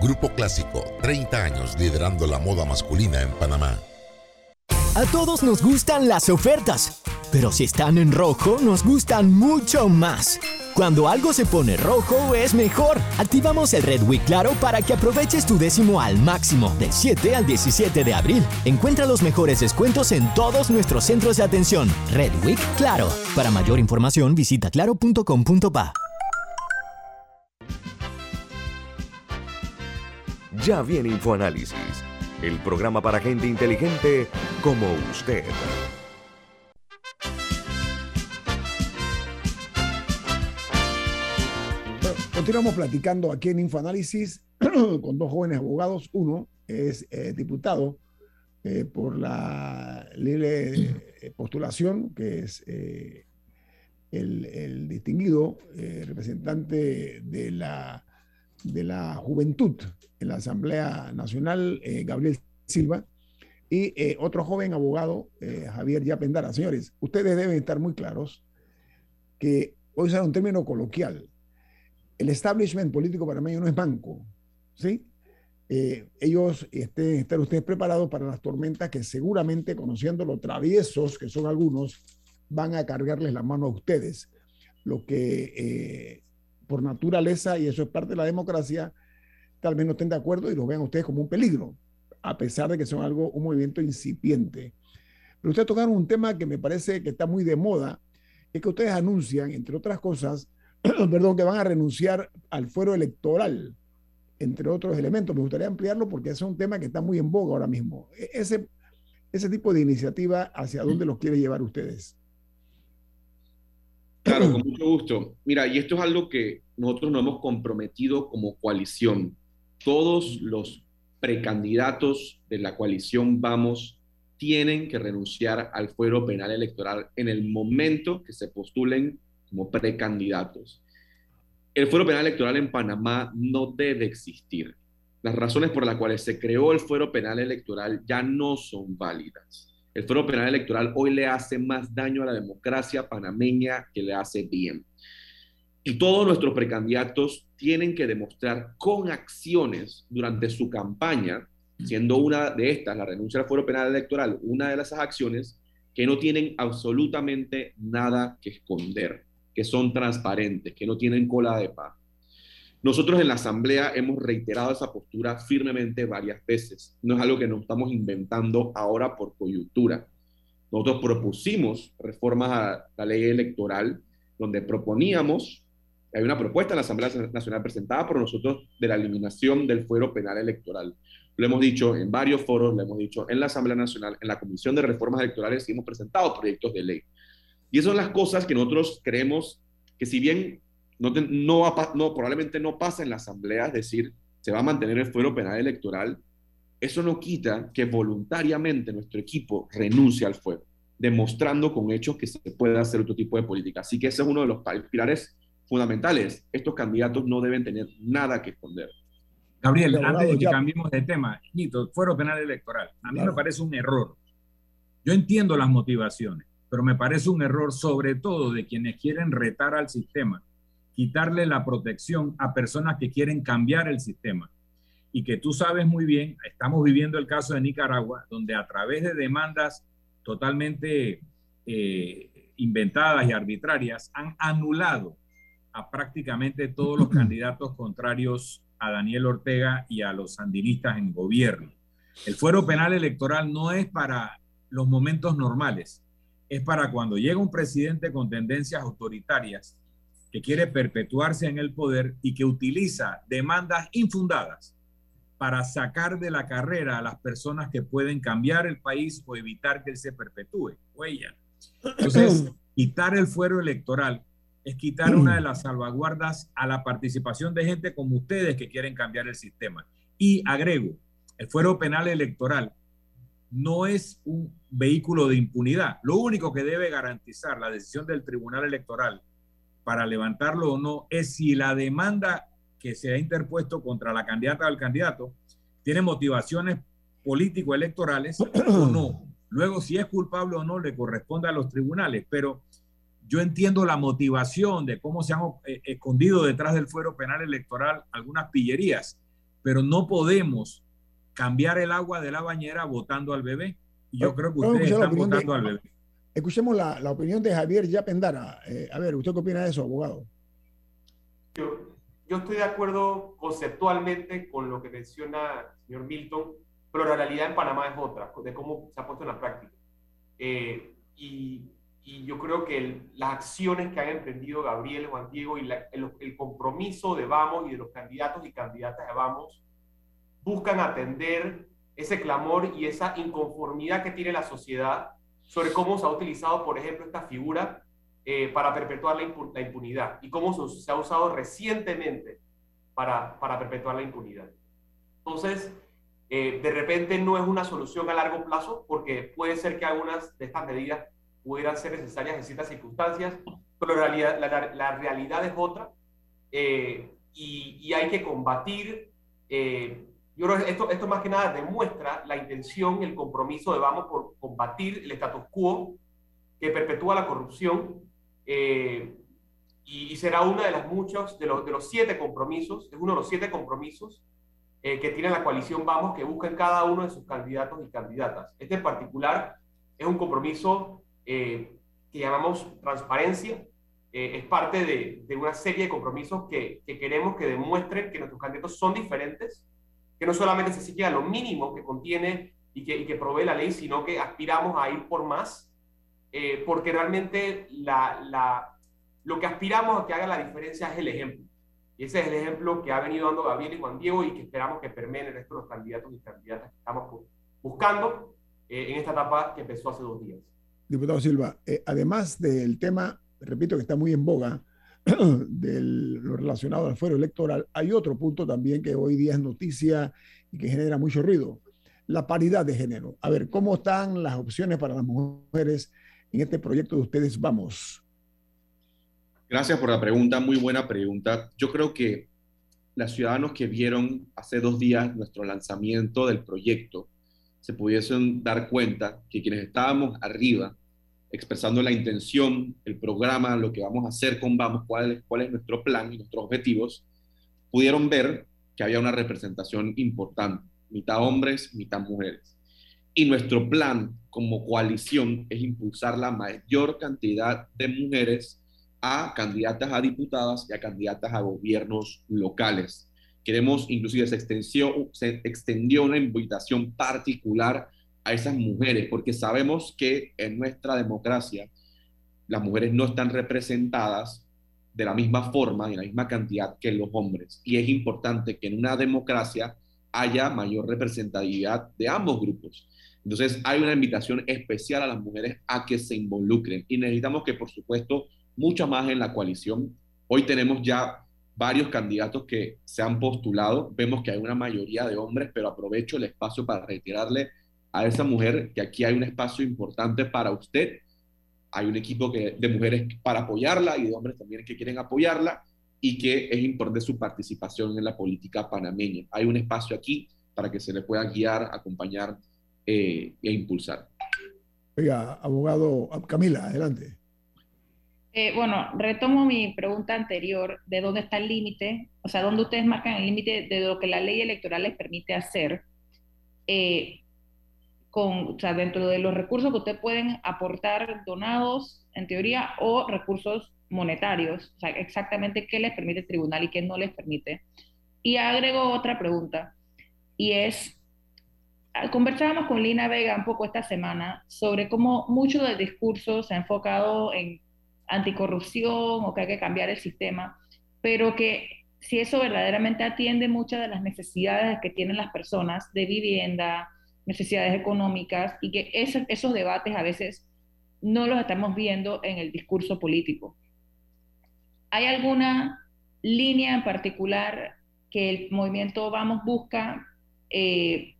Grupo Clásico, 30 años liderando la moda masculina en Panamá. A todos nos gustan las ofertas, pero si están en rojo nos gustan mucho más. Cuando algo se pone rojo es mejor. Activamos el Red Week Claro para que aproveches tu décimo al máximo del 7 al 17 de abril. Encuentra los mejores descuentos en todos nuestros centros de atención. Red Week Claro. Para mayor información visita claro.com.pa. Ya viene InfoAnálisis, el programa para gente inteligente como usted. Continuamos platicando aquí en Infoanálisis con dos jóvenes abogados. Uno es eh, diputado eh, por la libre postulación, que es eh, el, distinguido representante de la, de la juventud en la Asamblea Nacional, Gabriel Silva, y otro joven abogado, Javier Yapendara. Señores, ustedes deben estar muy claros que hoy usar un término coloquial el establishment político panameño no es banco, ¿sí? Eh, ellos estén, estén ustedes preparados para las tormentas que seguramente, conociendo los traviesos que son algunos, van a cargarles la mano a ustedes. Lo que eh, por naturaleza, y eso es parte de la democracia, tal vez no estén de acuerdo y lo vean ustedes como un peligro, a pesar de que son algo, un movimiento incipiente. Pero ustedes tocaron un tema que me parece que está muy de moda, es que ustedes anuncian, entre otras cosas, perdón, que van a renunciar al fuero electoral, entre otros elementos. Me gustaría ampliarlo porque es un tema que está muy en boga ahora mismo. E, ese, ese tipo de iniciativa, ¿hacia dónde los quiere llevar ustedes? Claro, con mucho gusto. Mira, y esto es algo que nosotros nos hemos comprometido como coalición. Todos los precandidatos de la coalición Vamos tienen que renunciar al fuero penal electoral en el momento que se postulen como precandidatos. El fuero penal electoral en Panamá no debe existir. las razones por las cuales se creó el fuero penal electoral ya no son válidas. El fuero penal electoral hoy le hace más daño a la democracia panameña que le hace bien. Y todos nuestros precandidatos tienen que demostrar con acciones durante su campaña, siendo una de estas, la renuncia al fuero penal electoral, una de esas acciones, que no tienen absolutamente nada que esconder, que son transparentes, que no tienen cola de paz. Nosotros en la Asamblea hemos reiterado esa postura firmemente varias veces. No es algo que nos estamos inventando ahora por coyuntura. Nosotros propusimos reformas a la ley electoral donde proponíamos, hay una propuesta en la Asamblea Nacional presentada por nosotros de la eliminación del fuero penal electoral. Lo hemos dicho en varios foros, lo hemos dicho en la Asamblea Nacional, en la Comisión de Reformas Electorales y hemos presentado proyectos de ley. Y esas son las cosas que nosotros creemos que si bien no, no, no, probablemente no pasa en la Asamblea, es decir, se va a mantener el fuero penal electoral, eso no quita que voluntariamente nuestro equipo renuncie al fuero, demostrando con hechos que se puede hacer otro tipo de política. Así que ese es uno de los pilares fundamentales. Estos candidatos no deben tener nada que esconder. Gabriel, antes de que cambiemos de tema, Nito, fuero penal electoral, a mí me parece un error. Yo entiendo las motivaciones, pero me parece un error sobre todo de quienes quieren retar al sistema, quitarle la protección a personas que quieren cambiar el sistema. Y que tú sabes muy bien, estamos viviendo el caso de Nicaragua, donde a través de demandas totalmente eh, inventadas y arbitrarias han anulado a prácticamente todos los candidatos contrarios a Daniel Ortega y a los sandinistas en gobierno. El fuero penal electoral no es para los momentos normales, es para cuando llega un presidente con tendencias autoritarias que quiere perpetuarse en el poder y que utiliza demandas infundadas para sacar de la carrera a las personas que pueden cambiar el país o evitar que él se perpetúe. Huella. Entonces, quitar el fuero electoral es quitar una de las salvaguardas a la participación de gente como ustedes que quieren cambiar el sistema. Y agrego, el fuero penal electoral no es un vehículo de impunidad. Lo único que debe garantizar la decisión del Tribunal Electoral para levantarlo o no es si la demanda que se ha interpuesto contra la candidata o el candidato tiene motivaciones político-electorales o no. Luego, si es culpable o no, le corresponde a los tribunales. Pero yo entiendo la motivación de cómo se han eh, escondido detrás del fuero penal electoral algunas pillerías, pero no podemos cambiar el agua de la bañera votando al bebé. Y yo creo que ustedes están votando al bebé. Escuchemos la, la, opinión de Javier Yapendara. Eh, a ver, ¿usted qué opina de eso, abogado? Yo, yo estoy de acuerdo conceptualmente con lo que menciona el señor Milton, pero la realidad en Panamá es otra, de cómo se ha puesto en la práctica. Eh, y y yo creo que las acciones que han emprendido Gabriel, Juan Diego y el, compromiso de Vamos y de los candidatos y candidatas de Vamos buscan atender ese clamor y esa inconformidad que tiene la sociedad sobre cómo se ha utilizado, por ejemplo, esta figura eh, para perpetuar la, impunidad y cómo se, ha usado recientemente para, perpetuar la impunidad. Entonces, eh, de repente no es una solución a largo plazo porque puede ser que algunas de estas medidas pudieran ser necesarias en ciertas circunstancias, pero la realidad, es otra eh, y, hay que combatir. Yo creo que esto, esto más que nada demuestra la intención, el compromiso de vamos por combatir el status quo que perpetúa la corrupción eh, y, será uno de los muchos, de los, de los siete compromisos, es uno de los siete compromisos que tiene la coalición Vamos que busca en cada uno de sus candidatos y candidatas. Este en particular es un compromiso eh, que llamamos transparencia. Eh, es parte de, de, una serie de compromisos que, que, queremos que demuestren que nuestros candidatos son diferentes, que no solamente se sigue a lo mínimo que contiene y que, y que provee la ley, sino que aspiramos a ir por más, eh, porque realmente la, la, lo que aspiramos a que haga la diferencia es el ejemplo. Y ese es el ejemplo que ha venido dando Gabriel y Juan Diego y que esperamos que permeen el resto de los candidatos y candidatas que estamos buscando en esta etapa que empezó hace dos días. Diputado Silva, eh, además del tema, repito que está muy en boga, de lo relacionado al fuero electoral, hay otro punto también que hoy día es noticia y que genera mucho ruido, la paridad de género. A ver, ¿cómo están las opciones para las mujeres en este proyecto de ustedes? Vamos. Gracias por la pregunta, muy buena pregunta. Yo creo que los ciudadanos que vieron hace dos días nuestro lanzamiento del proyecto se pudiesen dar cuenta que quienes estábamos arriba expresando la intención, el programa, lo que vamos a hacer con Vamos, cuál cuál es nuestro plan y nuestros objetivos, pudieron ver que había una representación importante, mitad hombres, mitad mujeres. Y nuestro plan como coalición es impulsar la mayor cantidad de mujeres a candidatas a diputadas y a candidatas a gobiernos locales. Queremos, inclusive se se extendió una invitación particular a esas mujeres, porque sabemos que en nuestra democracia las mujeres no están representadas de la misma forma y la misma cantidad que los hombres. Y es importante que en una democracia haya mayor representatividad de ambos grupos. Entonces hay una invitación especial a las mujeres a que se involucren y necesitamos que, por supuesto, mucho más en la coalición. Hoy tenemos ya varios candidatos que se han postulado. Vemos que hay una mayoría de hombres, pero aprovecho el espacio para retirarle a esa mujer que aquí hay un espacio importante para usted. Hay un equipo que, de mujeres para apoyarla y de hombres también que quieren apoyarla y que es importante su participación en la política panameña. Hay un espacio aquí para que se le pueda guiar, acompañar eh, e impulsar. Oiga, abogado Camila, adelante. Eh, bueno, retomo mi pregunta anterior, ¿de dónde está el límite? O sea, ¿dónde ustedes marcan el límite de lo que la ley electoral les permite hacer? Eh, con, o sea, dentro de los recursos que ustedes pueden aportar donados, en teoría, o recursos monetarios, o sea, exactamente qué les permite el tribunal y qué no les permite. Y agrego otra pregunta, y es, ah, conversábamos con Lina Vega un poco esta semana sobre cómo mucho del discurso se ha enfocado en anticorrupción o que hay que cambiar el sistema, pero que si eso verdaderamente atiende muchas de las necesidades que tienen las personas de vivienda, necesidades económicas, y que esos, esos debates a veces no los estamos viendo en el discurso político. ¿Hay alguna línea en particular que el movimiento Vamos busca eh,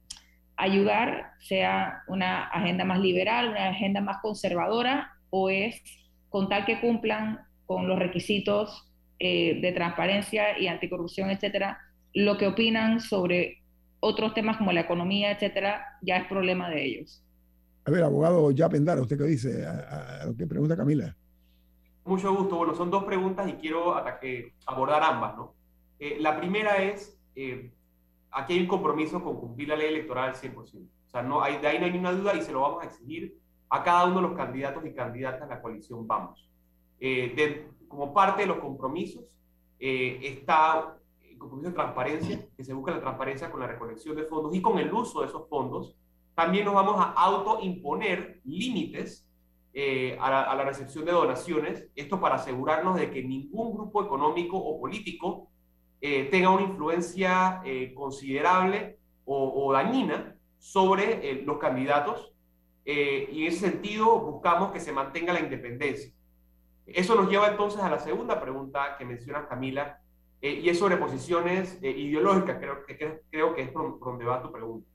ayudar, sea una agenda más liberal, una agenda más conservadora, o es con tal que cumplan con los requisitos eh, de transparencia y anticorrupción, etcétera, lo que opinan sobre otros temas como la economía, etcétera, ya es problema de ellos. A ver, abogado ya Pendara, ¿usted qué dice a, lo que pregunta Camila? Mucho gusto. Bueno, son dos preguntas y quiero abordar ambas, ¿no? Eh, la primera es, eh, aquí hay un compromiso con cumplir la ley electoral al 100%. O sea, no hay, de ahí no hay ninguna duda y se lo vamos a exigir a cada uno de los candidatos y candidatas de la coalición Vamos. Eh, como parte de los compromisos eh, está compromiso de transparencia, que se busca la transparencia con la recolección de fondos y con el uso de esos fondos. También nos vamos a autoimponer límites eh, a, la, recepción de donaciones, esto para asegurarnos de que ningún grupo económico o político tenga una influencia considerable o, dañina sobre los candidatos eh, y en ese sentido buscamos que se mantenga la independencia. Eso nos lleva entonces a la segunda pregunta que menciona Camila, eh, y es sobre posiciones eh, ideológicas, creo que, creo, que es por, donde va tu pregunta.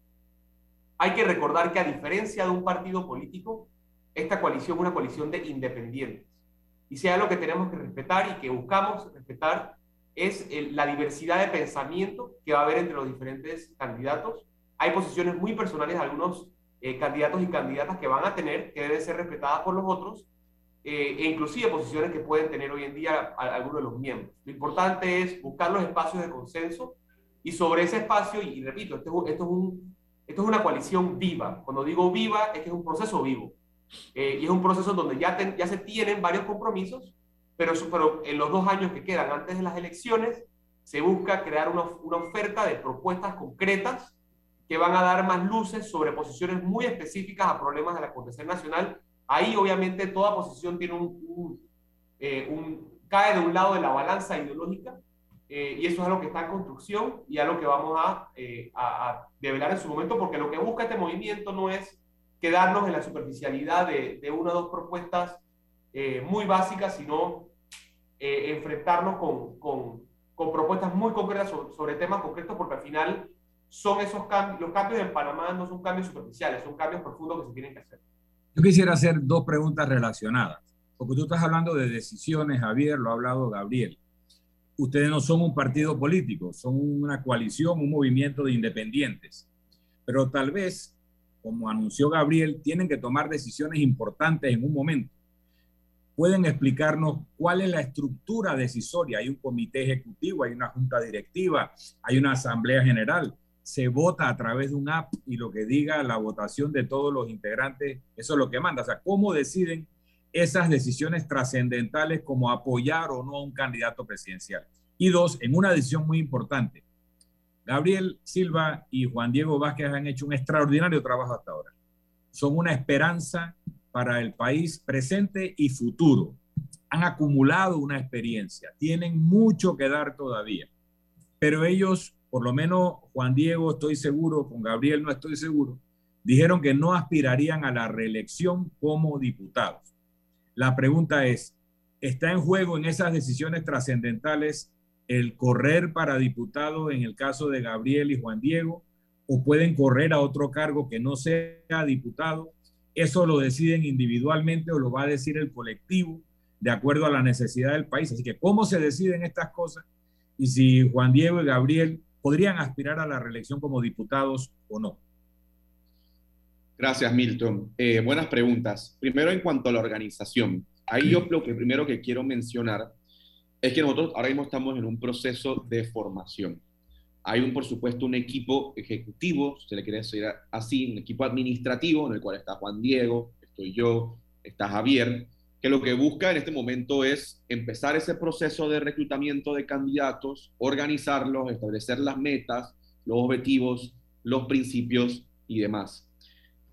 Hay que recordar que a diferencia de un partido político, esta coalición es una coalición de independientes. Y sea lo que tenemos que respetar y que buscamos respetar es la diversidad de pensamiento que va a haber entre los diferentes candidatos. Hay posiciones muy personales de algunos eh, candidatos y candidatas que van a tener, que deben ser respetadas por los otros, eh, e inclusive posiciones que pueden tener hoy en día algunos de los miembros. Lo importante es buscar los espacios de consenso y sobre ese espacio, y, repito, esto, es un, esto es una coalición viva. Cuando digo viva, es que es un proceso vivo. Eh, y es un proceso donde ya, se tienen varios compromisos, pero, en los dos años que quedan antes de las elecciones, se busca crear una, una oferta de propuestas concretas que van a dar más luces sobre posiciones muy específicas a problemas del acontecer nacional. Ahí obviamente toda posición tiene un, eh, un, cae de un lado de la balanza ideológica eh, y eso es algo que está en construcción y algo que vamos a, eh, develar en su momento porque lo que busca este movimiento no es quedarnos en la superficialidad de, una o dos propuestas muy básicas, sino enfrentarnos con, con, propuestas muy concretas sobre, temas concretos porque al final son esos los cambios en Panamá no son cambios superficiales, son cambios profundos que se tienen que hacer. Yo quisiera hacer dos preguntas relacionadas, porque tú estás hablando de decisiones, Javier, lo ha hablado Gabriel. ustedes no son un partido político, son una coalición, un movimiento de independientes. Pero tal vez, como anunció Gabriel, tienen que tomar decisiones importantes en un momento. ¿Pueden explicarnos cuál es la estructura decisoria? Hay un comité ejecutivo, hay una junta directiva, hay una asamblea general. Se vota a través de un app y lo que diga la votación de todos los integrantes, eso es lo que manda. O sea, ¿cómo deciden esas decisiones trascendentales como apoyar o no a un candidato presidencial. Y dos, en una decisión muy importante, Gabriel Silva y Juan Diego Vázquez han hecho un extraordinario trabajo hasta ahora. Son una esperanza para el país presente y futuro. Han acumulado una experiencia, tienen mucho que dar todavía, pero ellos, por lo menos Juan Diego, estoy seguro, con Gabriel no estoy seguro, dijeron que no aspirarían a la reelección como diputados. La pregunta es, ¿está en juego en esas decisiones trascendentales el correr para diputado en el caso de Gabriel y Juan Diego? ¿O pueden correr a otro cargo que no sea diputado? Eso lo deciden individualmente o lo va a decir el colectivo de acuerdo a la necesidad del país. Así que, ¿cómo se deciden estas cosas? Y si Juan Diego y Gabriel podrían aspirar a la reelección como diputados o no. Gracias, Milton. Eh, buenas preguntas. Primero, en cuanto a la organización. Ahí yo lo que primero que quiero mencionar es que nosotros ahora mismo estamos en un proceso de formación. Hay un, por supuesto, un equipo ejecutivo, se le quiere decir así, un equipo administrativo en el cual está Juan Diego, estoy yo, está Javier, que lo que busca en este momento es empezar ese proceso de reclutamiento de candidatos, organizarlos, establecer las metas, los objetivos, los principios y demás.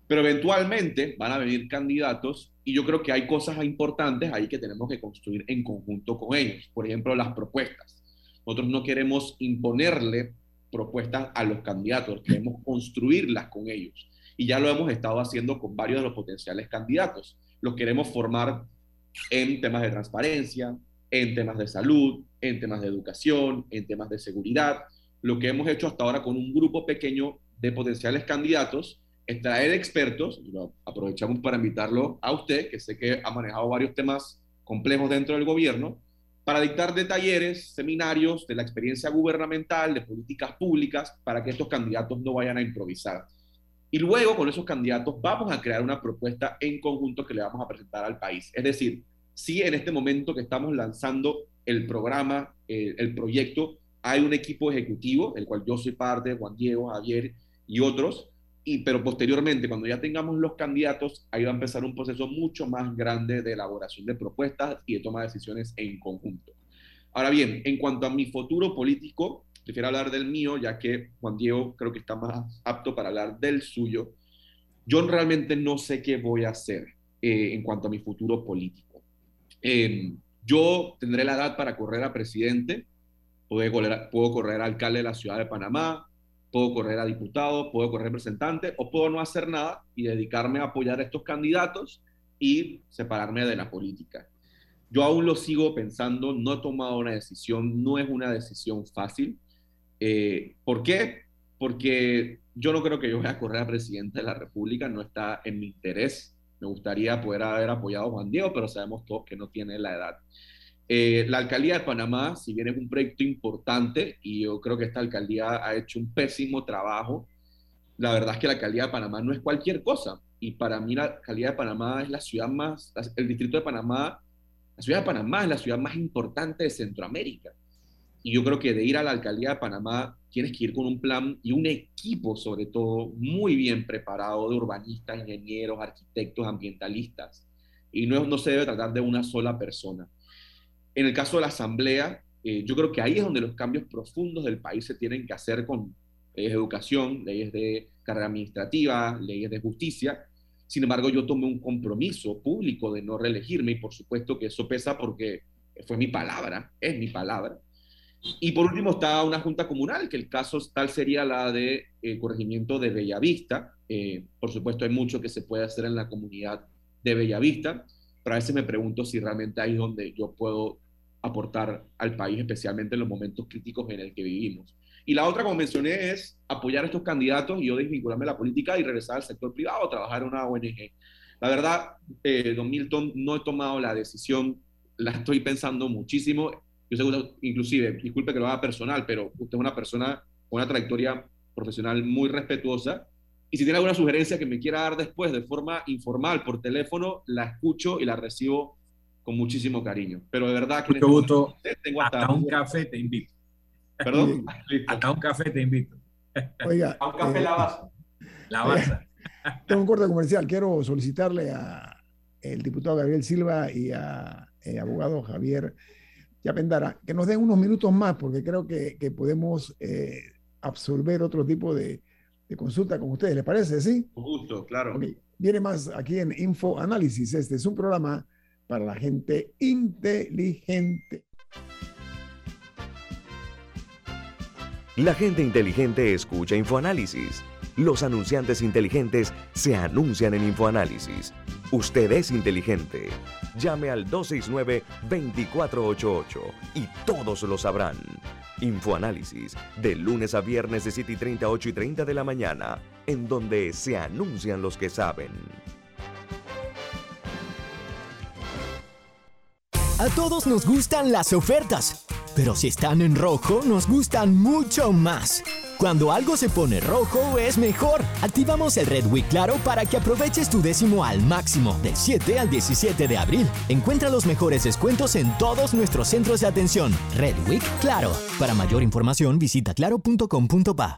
Pero eventualmente van a venir candidatos y yo creo que hay cosas importantes ahí que tenemos que construir en conjunto con ellos. Por ejemplo, las propuestas. Nosotros no queremos imponerle propuestas a los candidatos, queremos construirlas con ellos. Y ya lo hemos estado haciendo con varios de los potenciales candidatos. Los queremos formar en temas de transparencia, en temas de salud, en temas de educación, en temas de seguridad. Lo que hemos hecho hasta ahora con un grupo pequeño de potenciales candidatos traer expertos, aprovechamos para invitarlo a usted, que sé que ha manejado varios temas complejos dentro del gobierno, para dictar de talleres, seminarios de la experiencia gubernamental, de políticas públicas, para que estos candidatos no vayan a improvisar. Y luego con esos candidatos vamos a crear una propuesta en conjunto que le vamos a presentar al país. Es decir, si en este momento que estamos lanzando el programa, eh, el proyecto, hay un equipo ejecutivo, el cual yo soy parte, Juan Diego, Javier y otros, y, pero posteriormente, cuando ya tengamos los candidatos, ahí va a empezar un proceso mucho más grande de elaboración de propuestas y de toma de decisiones en conjunto. Ahora bien, en cuanto a mi futuro político, prefiero hablar del mío, ya que Juan Diego creo que está más apto para hablar del suyo. Yo realmente no sé qué voy a hacer eh, en cuanto a mi futuro político. Em, yo tendré la edad para correr a presidente, puedo correr, puedo correr a alcalde de la ciudad de Panamá, puedo correr a diputado, puedo correr representante o puedo no hacer nada y dedicarme a apoyar a estos candidatos y separarme de la política. Yo aún lo sigo pensando, no he tomado una decisión, no es una decisión fácil. Eh, ¿Por qué? Porque yo no creo que yo vaya a correr a presidente de la República, no está en mi interés. Me gustaría poder haber apoyado a Juan Diego, pero sabemos todos que no tiene la edad. Eh, la alcaldía de Panamá, si bien es un proyecto importante, y yo creo que esta alcaldía ha hecho un pésimo trabajo, la verdad es que la alcaldía de Panamá no es cualquier cosa. Y para mí la alcaldía de Panamá es la ciudad más, el distrito de Panamá, la ciudad de Panamá es la ciudad más importante de Centroamérica. Y yo creo que de ir a la alcaldía de Panamá tienes que ir con un plan y un equipo, sobre todo, muy bien preparado de urbanistas, ingenieros, arquitectos, ambientalistas. Y no, no se debe tratar de una sola persona. En el caso de la Asamblea, eh, yo creo que ahí es donde los cambios profundos del país se tienen que hacer con leyes de educación, leyes de carrera administrativa, leyes de justicia. Sin embargo, yo tomé un compromiso público de no reelegirme y por supuesto que eso pesa porque fue mi palabra, es mi palabra. Y por último está una junta comunal, que el caso tal sería la de eh, corregimiento de Bellavista. Eh, por supuesto, hay mucho que se puede hacer en la comunidad de Bellavista, pero a veces me pregunto si realmente ahí es donde yo puedo aportar al país, especialmente en los momentos críticos en el que vivimos. Y la otra, como mencioné, es apoyar a estos candidatos y yo desvincularme de la política y regresar al sector privado, trabajar en una ONG. La verdad, eh, don Milton, no he tomado la decisión, la estoy pensando muchísimo. Yo sé, inclusive, disculpe que lo haga personal, pero usted es una persona con una trayectoria profesional muy respetuosa. Y si tiene alguna sugerencia que me quiera dar después de forma informal por teléfono, la escucho y la recibo con muchísimo cariño. Pero de verdad que... Mucho gusto. Tengo hasta, un café te invito. ¿Perdón? hasta un café te invito. Oiga. A un café eh, la base. La base. Tengo un corte comercial. Quiero solicitarle a el diputado Gabriel Silva y a eh, abogado Javier Yapendara que nos den unos minutos más porque creo que, que podemos eh, absorber otro tipo de, de, consulta con ustedes. ¿Les parece? ¿Sí? Con gusto, claro. Okay. Viene más aquí en Info Análisis. Este es un programa para la gente inteligente. La gente inteligente escucha InfoAnálisis. Los anunciantes inteligentes se anuncian en InfoAnálisis. Usted es inteligente. Llame al 269-2488 y todos lo sabrán. Infoanálisis, de lunes a viernes de 7 y 30, 8 y 30 de la mañana, en donde se anuncian los que saben. A todos nos gustan las ofertas, pero si están en rojo nos gustan mucho más. Cuando algo se pone rojo es mejor. Activamos el Red Week Claro para que aproveches tu décimo al máximo del 7 al 17 de abril. Encuentra los mejores descuentos en todos nuestros centros de atención. Red Week Claro. Para mayor información visita claro.com.pa.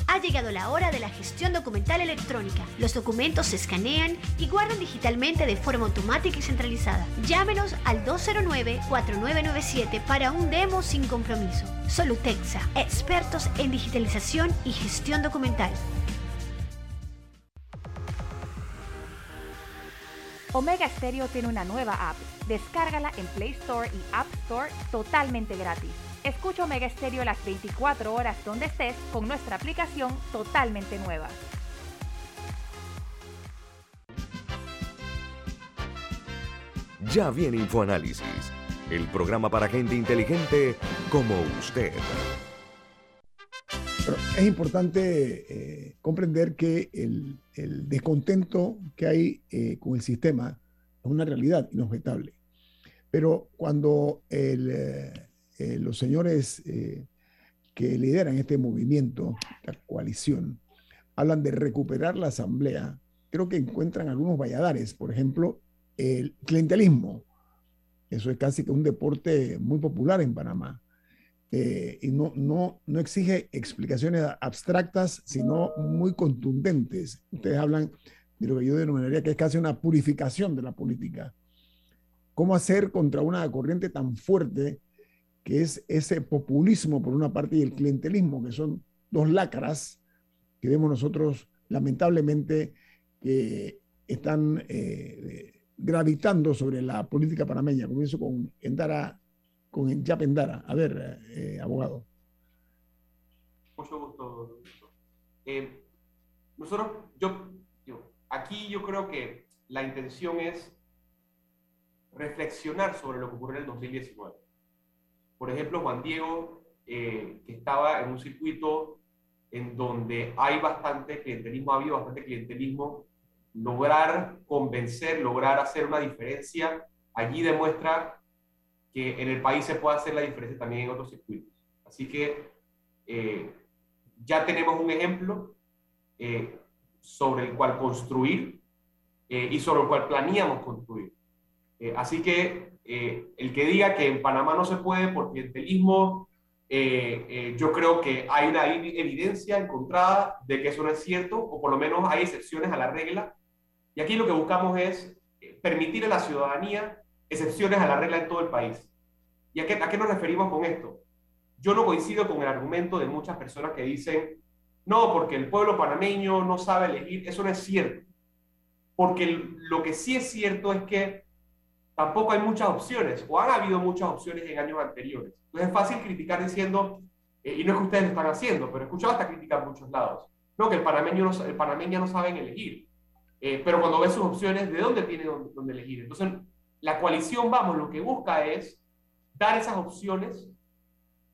Ha llegado la hora de la gestión documental electrónica. Los documentos se escanean y guardan digitalmente de forma automática y centralizada. Llámenos al 209-4997 para un demo sin compromiso. Solutexa, expertos en digitalización y gestión documental. Omega Stereo tiene una nueva app. Descárgala en Play Store y App Store totalmente gratis. Escucha Omega Stereo las 24 horas donde estés con nuestra aplicación totalmente nueva. Ya viene InfoAnálisis, el programa para gente inteligente como usted. Pero es importante eh, comprender que el, el, descontento que hay eh, con el sistema es una realidad inobjetable. Pero cuando el, eh, eh, los señores eh, que lideran este movimiento, la coalición, hablan de recuperar la asamblea, creo que encuentran algunos valladares, por ejemplo, el clientelismo. Eso es casi que un deporte muy popular en Panamá. Eh, y no, no, no exige explicaciones abstractas, sino muy contundentes. Ustedes hablan de lo que yo denominaría que es casi una purificación de la política. ¿Cómo hacer contra una corriente tan fuerte que es ese populismo por una parte y el clientelismo, que son dos lacras que vemos nosotros lamentablemente que están eh, gravitando sobre la política panameña. Comienzo con Endara, con Yapendara. A ver, eh, abogado. Mucho gusto. Eh, nosotros, yo, yo, aquí yo creo que la intención es reflexionar sobre lo que ocurrió en el 2019 por ejemplo, Juan Diego, eh, que estaba en un circuito en donde hay bastante clientelismo, ha habido bastante clientelismo, lograr convencer, lograr hacer una diferencia, allí demuestra que en el país se puede hacer la diferencia también en otros circuitos. Así que eh, ya tenemos un ejemplo eh, sobre el cual construir eh, y sobre el cual planeamos construir. Eh, así que eh, el que diga que en Panamá no se puede por clientelismo, eh, eh, yo creo que hay una evidencia encontrada de que eso no es cierto, o por lo menos hay excepciones a la regla. Y aquí lo que buscamos es permitir a la ciudadanía excepciones a la regla en todo el país. ¿Y a qué, a qué nos referimos con esto? Yo no coincido con el argumento de muchas personas que dicen, no, porque el pueblo panameño no sabe elegir. Eso no es cierto. Porque lo que sí es cierto es que tampoco hay muchas opciones, o han habido muchas opciones en años anteriores. Entonces es fácil criticar diciendo, eh, y no es que ustedes lo están haciendo, pero he escuchado esta crítica en muchos lados, no, que el panameño no, el panameña no saben elegir. Eh, pero cuando ves sus opciones, ¿de dónde tiene dónde, elegir? Entonces, la coalición Vamos lo que busca es dar esas opciones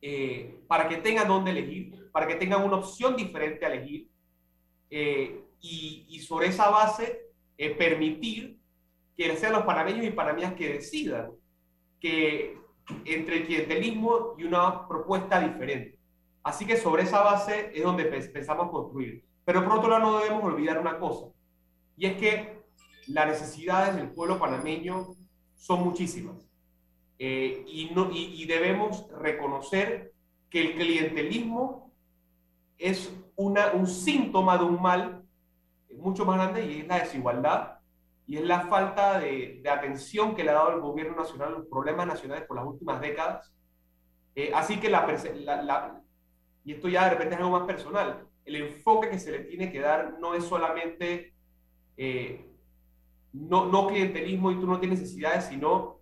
eh, para que tengan dónde elegir, para que tengan una opción diferente a elegir eh, y, y, sobre esa base eh, permitir que sean los panameños y panameñas que decidan que entre el clientelismo y una propuesta diferente. Así que sobre esa base es donde pensamos construir. Pero por otro lado no debemos olvidar una cosa, y es que las necesidades del pueblo panameño son muchísimas. Eh, y, no, y, debemos reconocer que el clientelismo es una, un síntoma de un mal mucho más grande y es la desigualdad y es la falta de, atención que le ha dado el gobierno nacional a los problemas nacionales por las últimas décadas. Eh, así que la, la, y esto ya de repente es algo más personal, el enfoque que se le tiene que dar no es solamente eh, no, no clientelismo y tú no tienes necesidades, sino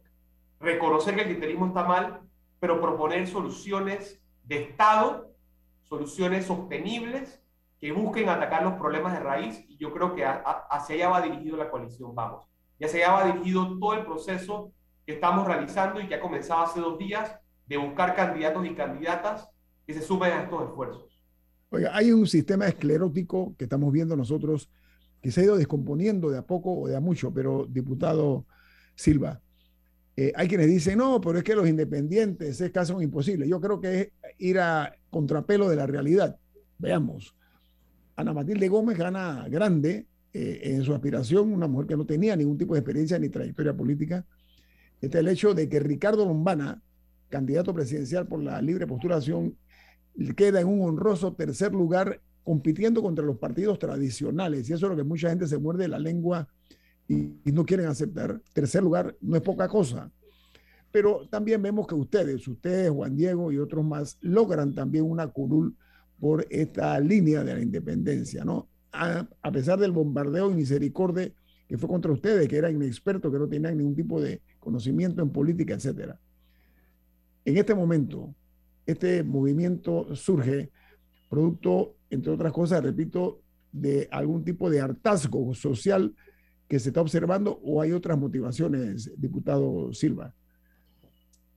reconocer que el clientelismo está mal, pero proponer soluciones de Estado, soluciones sostenibles que busquen atacar los problemas de raíz y yo creo que hacia allá va dirigido la coalición Vamos. Y hacia allá va dirigido todo el proceso que estamos realizando y que ha comenzado hace dos días de buscar candidatos y candidatas que se sumen a estos esfuerzos. Oiga, hay un sistema esclerótico que estamos viendo nosotros que se ha ido descomponiendo de a poco o de a mucho, pero diputado Silva, eh, hay quienes dicen, no, pero es que los independientes es casi imposible. Yo creo que es ir a contrapelo de la realidad. Veamos, Ana Matilde Gómez gana grande eh, en su aspiración, una mujer que no tenía ningún tipo de experiencia ni trayectoria política. Este es el hecho de que Ricardo Lombana, candidato presidencial por la libre postulación, queda en un honroso tercer lugar compitiendo contra los partidos tradicionales. Y eso es lo que mucha gente se muerde la lengua y, no quieren aceptar. Tercer lugar no es poca cosa. Pero también vemos que ustedes, ustedes, Juan Diego y otros más, logran también una curul por esta línea de la independencia, ¿no? A, a pesar del bombardeo y misericordia que fue contra ustedes, que eran inexpertos, que no tenían ningún tipo de conocimiento en política, etcétera. En este momento, este movimiento surge producto, entre otras cosas, repito, de algún tipo de hartazgo social que se está observando o hay otras motivaciones, diputado Silva?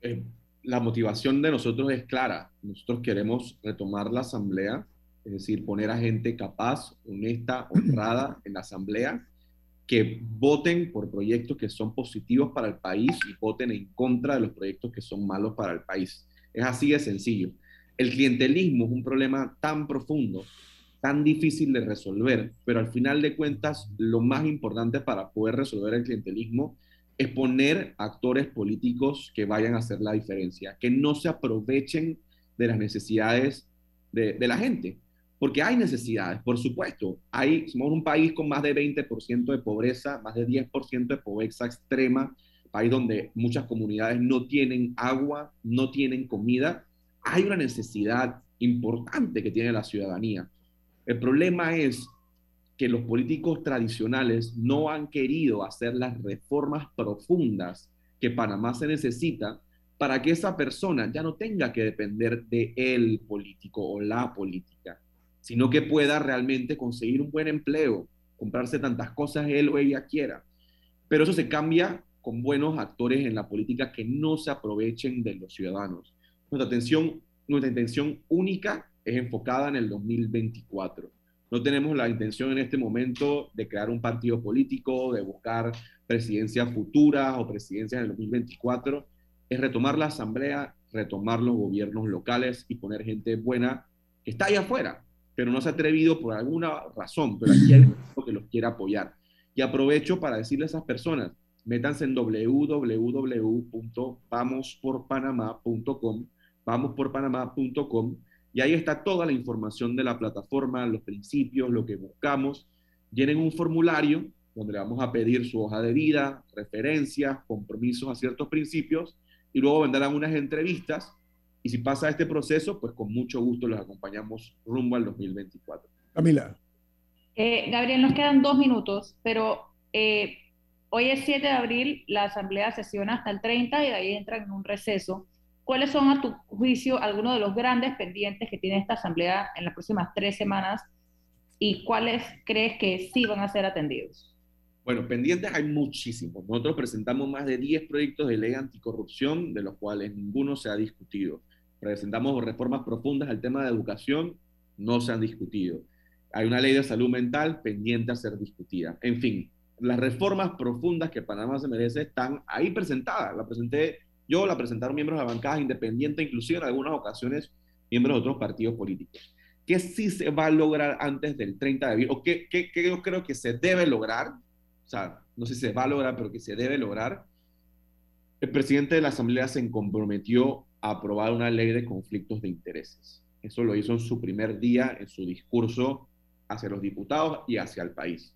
Eh, la motivación de nosotros es clara. Nosotros queremos retomar la asamblea, es decir, poner a gente capaz, honesta, honrada en la asamblea, que voten por proyectos que son positivos para el país y voten en contra de los proyectos que son malos para el país. Es así de sencillo. El clientelismo es un problema tan profundo, tan difícil de resolver, pero al final de cuentas lo más importante para poder resolver el clientelismo es poner actores políticos que vayan a hacer la diferencia, que no se aprovechen de las necesidades de, de la gente, porque hay necesidades, por supuesto. Hay, somos un país con más de 20% de pobreza, más de 10% de pobreza extrema, país donde muchas comunidades no tienen agua, no tienen comida. Hay una necesidad importante que tiene la ciudadanía. El problema es que los políticos tradicionales no han querido hacer las reformas profundas que Panamá se necesita para que esa persona ya no tenga que depender de el político o la política, sino que pueda realmente conseguir un buen empleo, comprarse tantas cosas él o ella quiera. Pero eso se cambia con buenos actores en la política que no se aprovechen de los ciudadanos. Nuestra atención, nuestra intención única es enfocada en el 2024. No tenemos la intención en este momento de crear un partido político, de buscar presidencias futuras o presidencias en el 2024. Es retomar la asamblea, retomar los gobiernos locales y poner gente buena que está ahí afuera, pero no se ha atrevido por alguna razón, pero aquí hay gente que los quiere apoyar. Y aprovecho para decirle a esas personas, métanse en www.vamosporpanamá.com, vamosporpanamá.com, y ahí está toda la información de la plataforma, los principios, lo que buscamos. Llenen un formulario donde le vamos a pedir su hoja de vida, referencias, compromisos a ciertos principios, y luego vendrán unas entrevistas y si pasa este proceso, pues con mucho gusto los acompañamos rumbo al 2024. Camila. Eh, Gabriel, nos quedan dos minutos, pero eh, hoy es 7 de abril, la asamblea sesiona hasta el 30 y de ahí entran en un receso. ¿Cuáles son, a tu juicio, algunos de los grandes pendientes que tiene esta asamblea en las próximas tres semanas y cuáles crees que sí van a ser atendidos? Bueno, pendientes hay muchísimos. Nosotros presentamos más de 10 proyectos de ley anticorrupción, de los cuales ninguno se ha discutido. Presentamos reformas profundas al tema de educación, no se han discutido. Hay una ley de salud mental pendiente a ser discutida. En fin, las reformas profundas que Panamá se merece están ahí presentadas. La presenté yo, la presentaron miembros de la bancada independiente, inclusive en algunas ocasiones miembros de otros partidos políticos. ¿Qué sí se va a lograr antes del 30 de abril? ¿O qué, qué, qué yo creo que se debe lograr? o sea, no sé si se va a lograr, pero que se debe lograr, el presidente de la Asamblea se comprometió a aprobar una ley de conflictos de intereses. Eso lo hizo en su primer día, en su discurso hacia los diputados y hacia el país.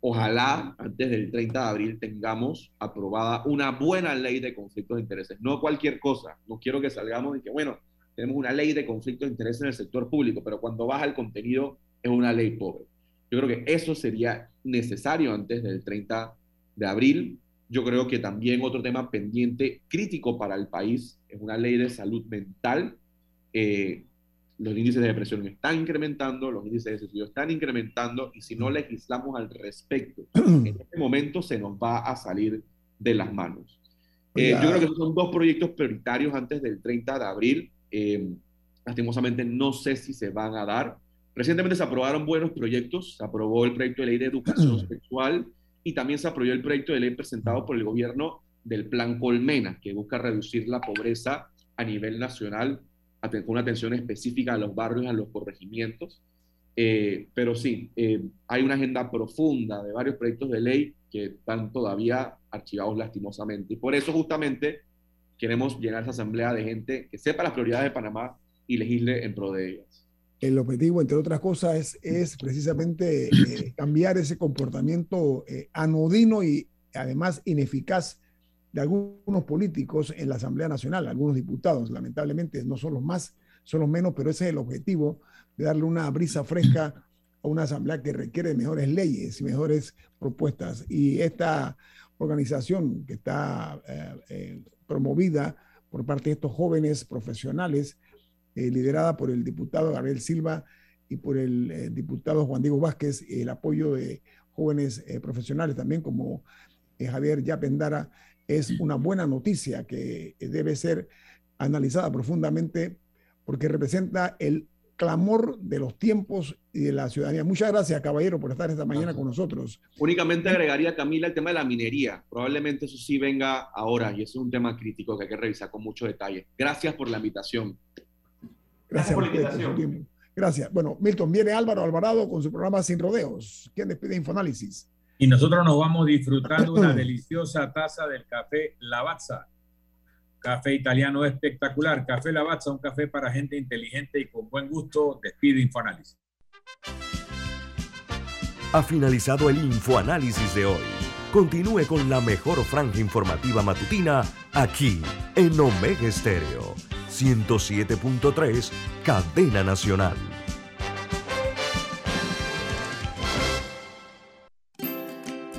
Ojalá antes del 30 de abril tengamos aprobada una buena ley de conflictos de intereses, no cualquier cosa. No quiero que salgamos y que, bueno, tenemos una ley de conflictos de intereses en el sector público, pero cuando baja el contenido es una ley pobre. Yo creo que eso sería necesario antes del 30 de abril. Yo creo que también otro tema pendiente crítico para el país es una ley de salud mental. Eh, los índices de depresión están incrementando, los índices de suicidio están incrementando y si no legislamos al respecto, en este momento se nos va a salir de las manos. Eh, yo creo que son dos proyectos prioritarios antes del 30 de abril. Eh, lastimosamente no sé si se van a dar. Recientemente se aprobaron buenos proyectos, se aprobó el proyecto de ley de educación sexual y también se aprobó el proyecto de ley presentado por el gobierno del Plan Colmena, que busca reducir la pobreza a nivel nacional una atención específica a los barrios, a los corregimientos. Eh, pero sí, eh, hay una agenda profunda de varios proyectos de ley que están todavía archivados lastimosamente. Y por eso justamente queremos llenar esa asamblea de gente que sepa las prioridades de Panamá y legisle en pro de ellas el objetivo, entre otras cosas, es, precisamente eh, cambiar ese comportamiento anodino y además ineficaz de algunos políticos en la Asamblea Nacional, algunos diputados, lamentablemente no son los más, son los menos, pero ese es el objetivo de darle una brisa fresca a una asamblea que requiere mejores leyes y mejores propuestas. Y esta organización que está eh, promovida por parte de estos jóvenes profesionales, eh, liderada por el diputado Gabriel Silva y por el eh, diputado Juan Diego Vázquez, el apoyo de jóvenes eh, profesionales también como Javier Yapendara, es una buena noticia que debe ser analizada profundamente porque representa el clamor de los tiempos y de la ciudadanía. Muchas gracias, caballero, por estar esta mañana con nosotros. Únicamente agregaría, Camila, el tema de la minería. Probablemente eso sí venga ahora y es un tema crítico que hay que revisar con mucho detalle. Gracias por la invitación. Gracias, por la invitación. Gracias. Bueno, Milton, viene Álvaro Alvarado con su programa Sin Rodeos. ¿Quién despide Infoanálisis? Y nosotros nos vamos disfrutando una deliciosa taza del café Lavazza. Café italiano espectacular. Café Lavazza, un café para gente inteligente y con buen gusto. Despide Infoanálisis. Ha finalizado el Infoanálisis de hoy. Continúe con la mejor franja informativa matutina aquí en Omega Estéreo 107.3, Cadena Nacional.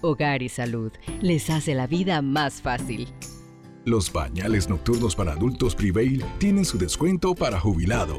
Hogar y Salud les hace la vida más fácil. Los pañales nocturnos para adultos Prevail tienen su descuento para jubilado.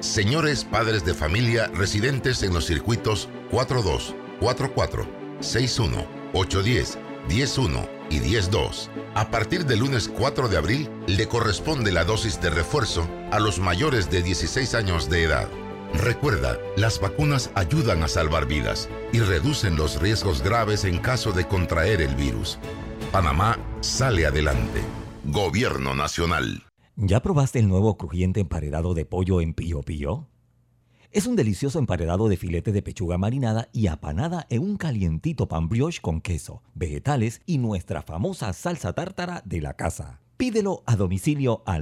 Señores padres de familia residentes en los circuitos 42, 44, 61, 810, 101 y 102. A partir del lunes 4 de abril le corresponde la dosis de refuerzo a los mayores de 16 años de edad. Recuerda, las vacunas ayudan a salvar vidas y reducen los riesgos graves en caso de contraer el virus. Panamá sale adelante. Gobierno Nacional. ¿Ya probaste el nuevo crujiente emparedado de pollo en Pío Pío? Es un delicioso emparedado de filete de pechuga marinada y apanada en un calientito pan brioche con queso, vegetales y nuestra famosa salsa tártara de la casa. Pídelo a domicilio al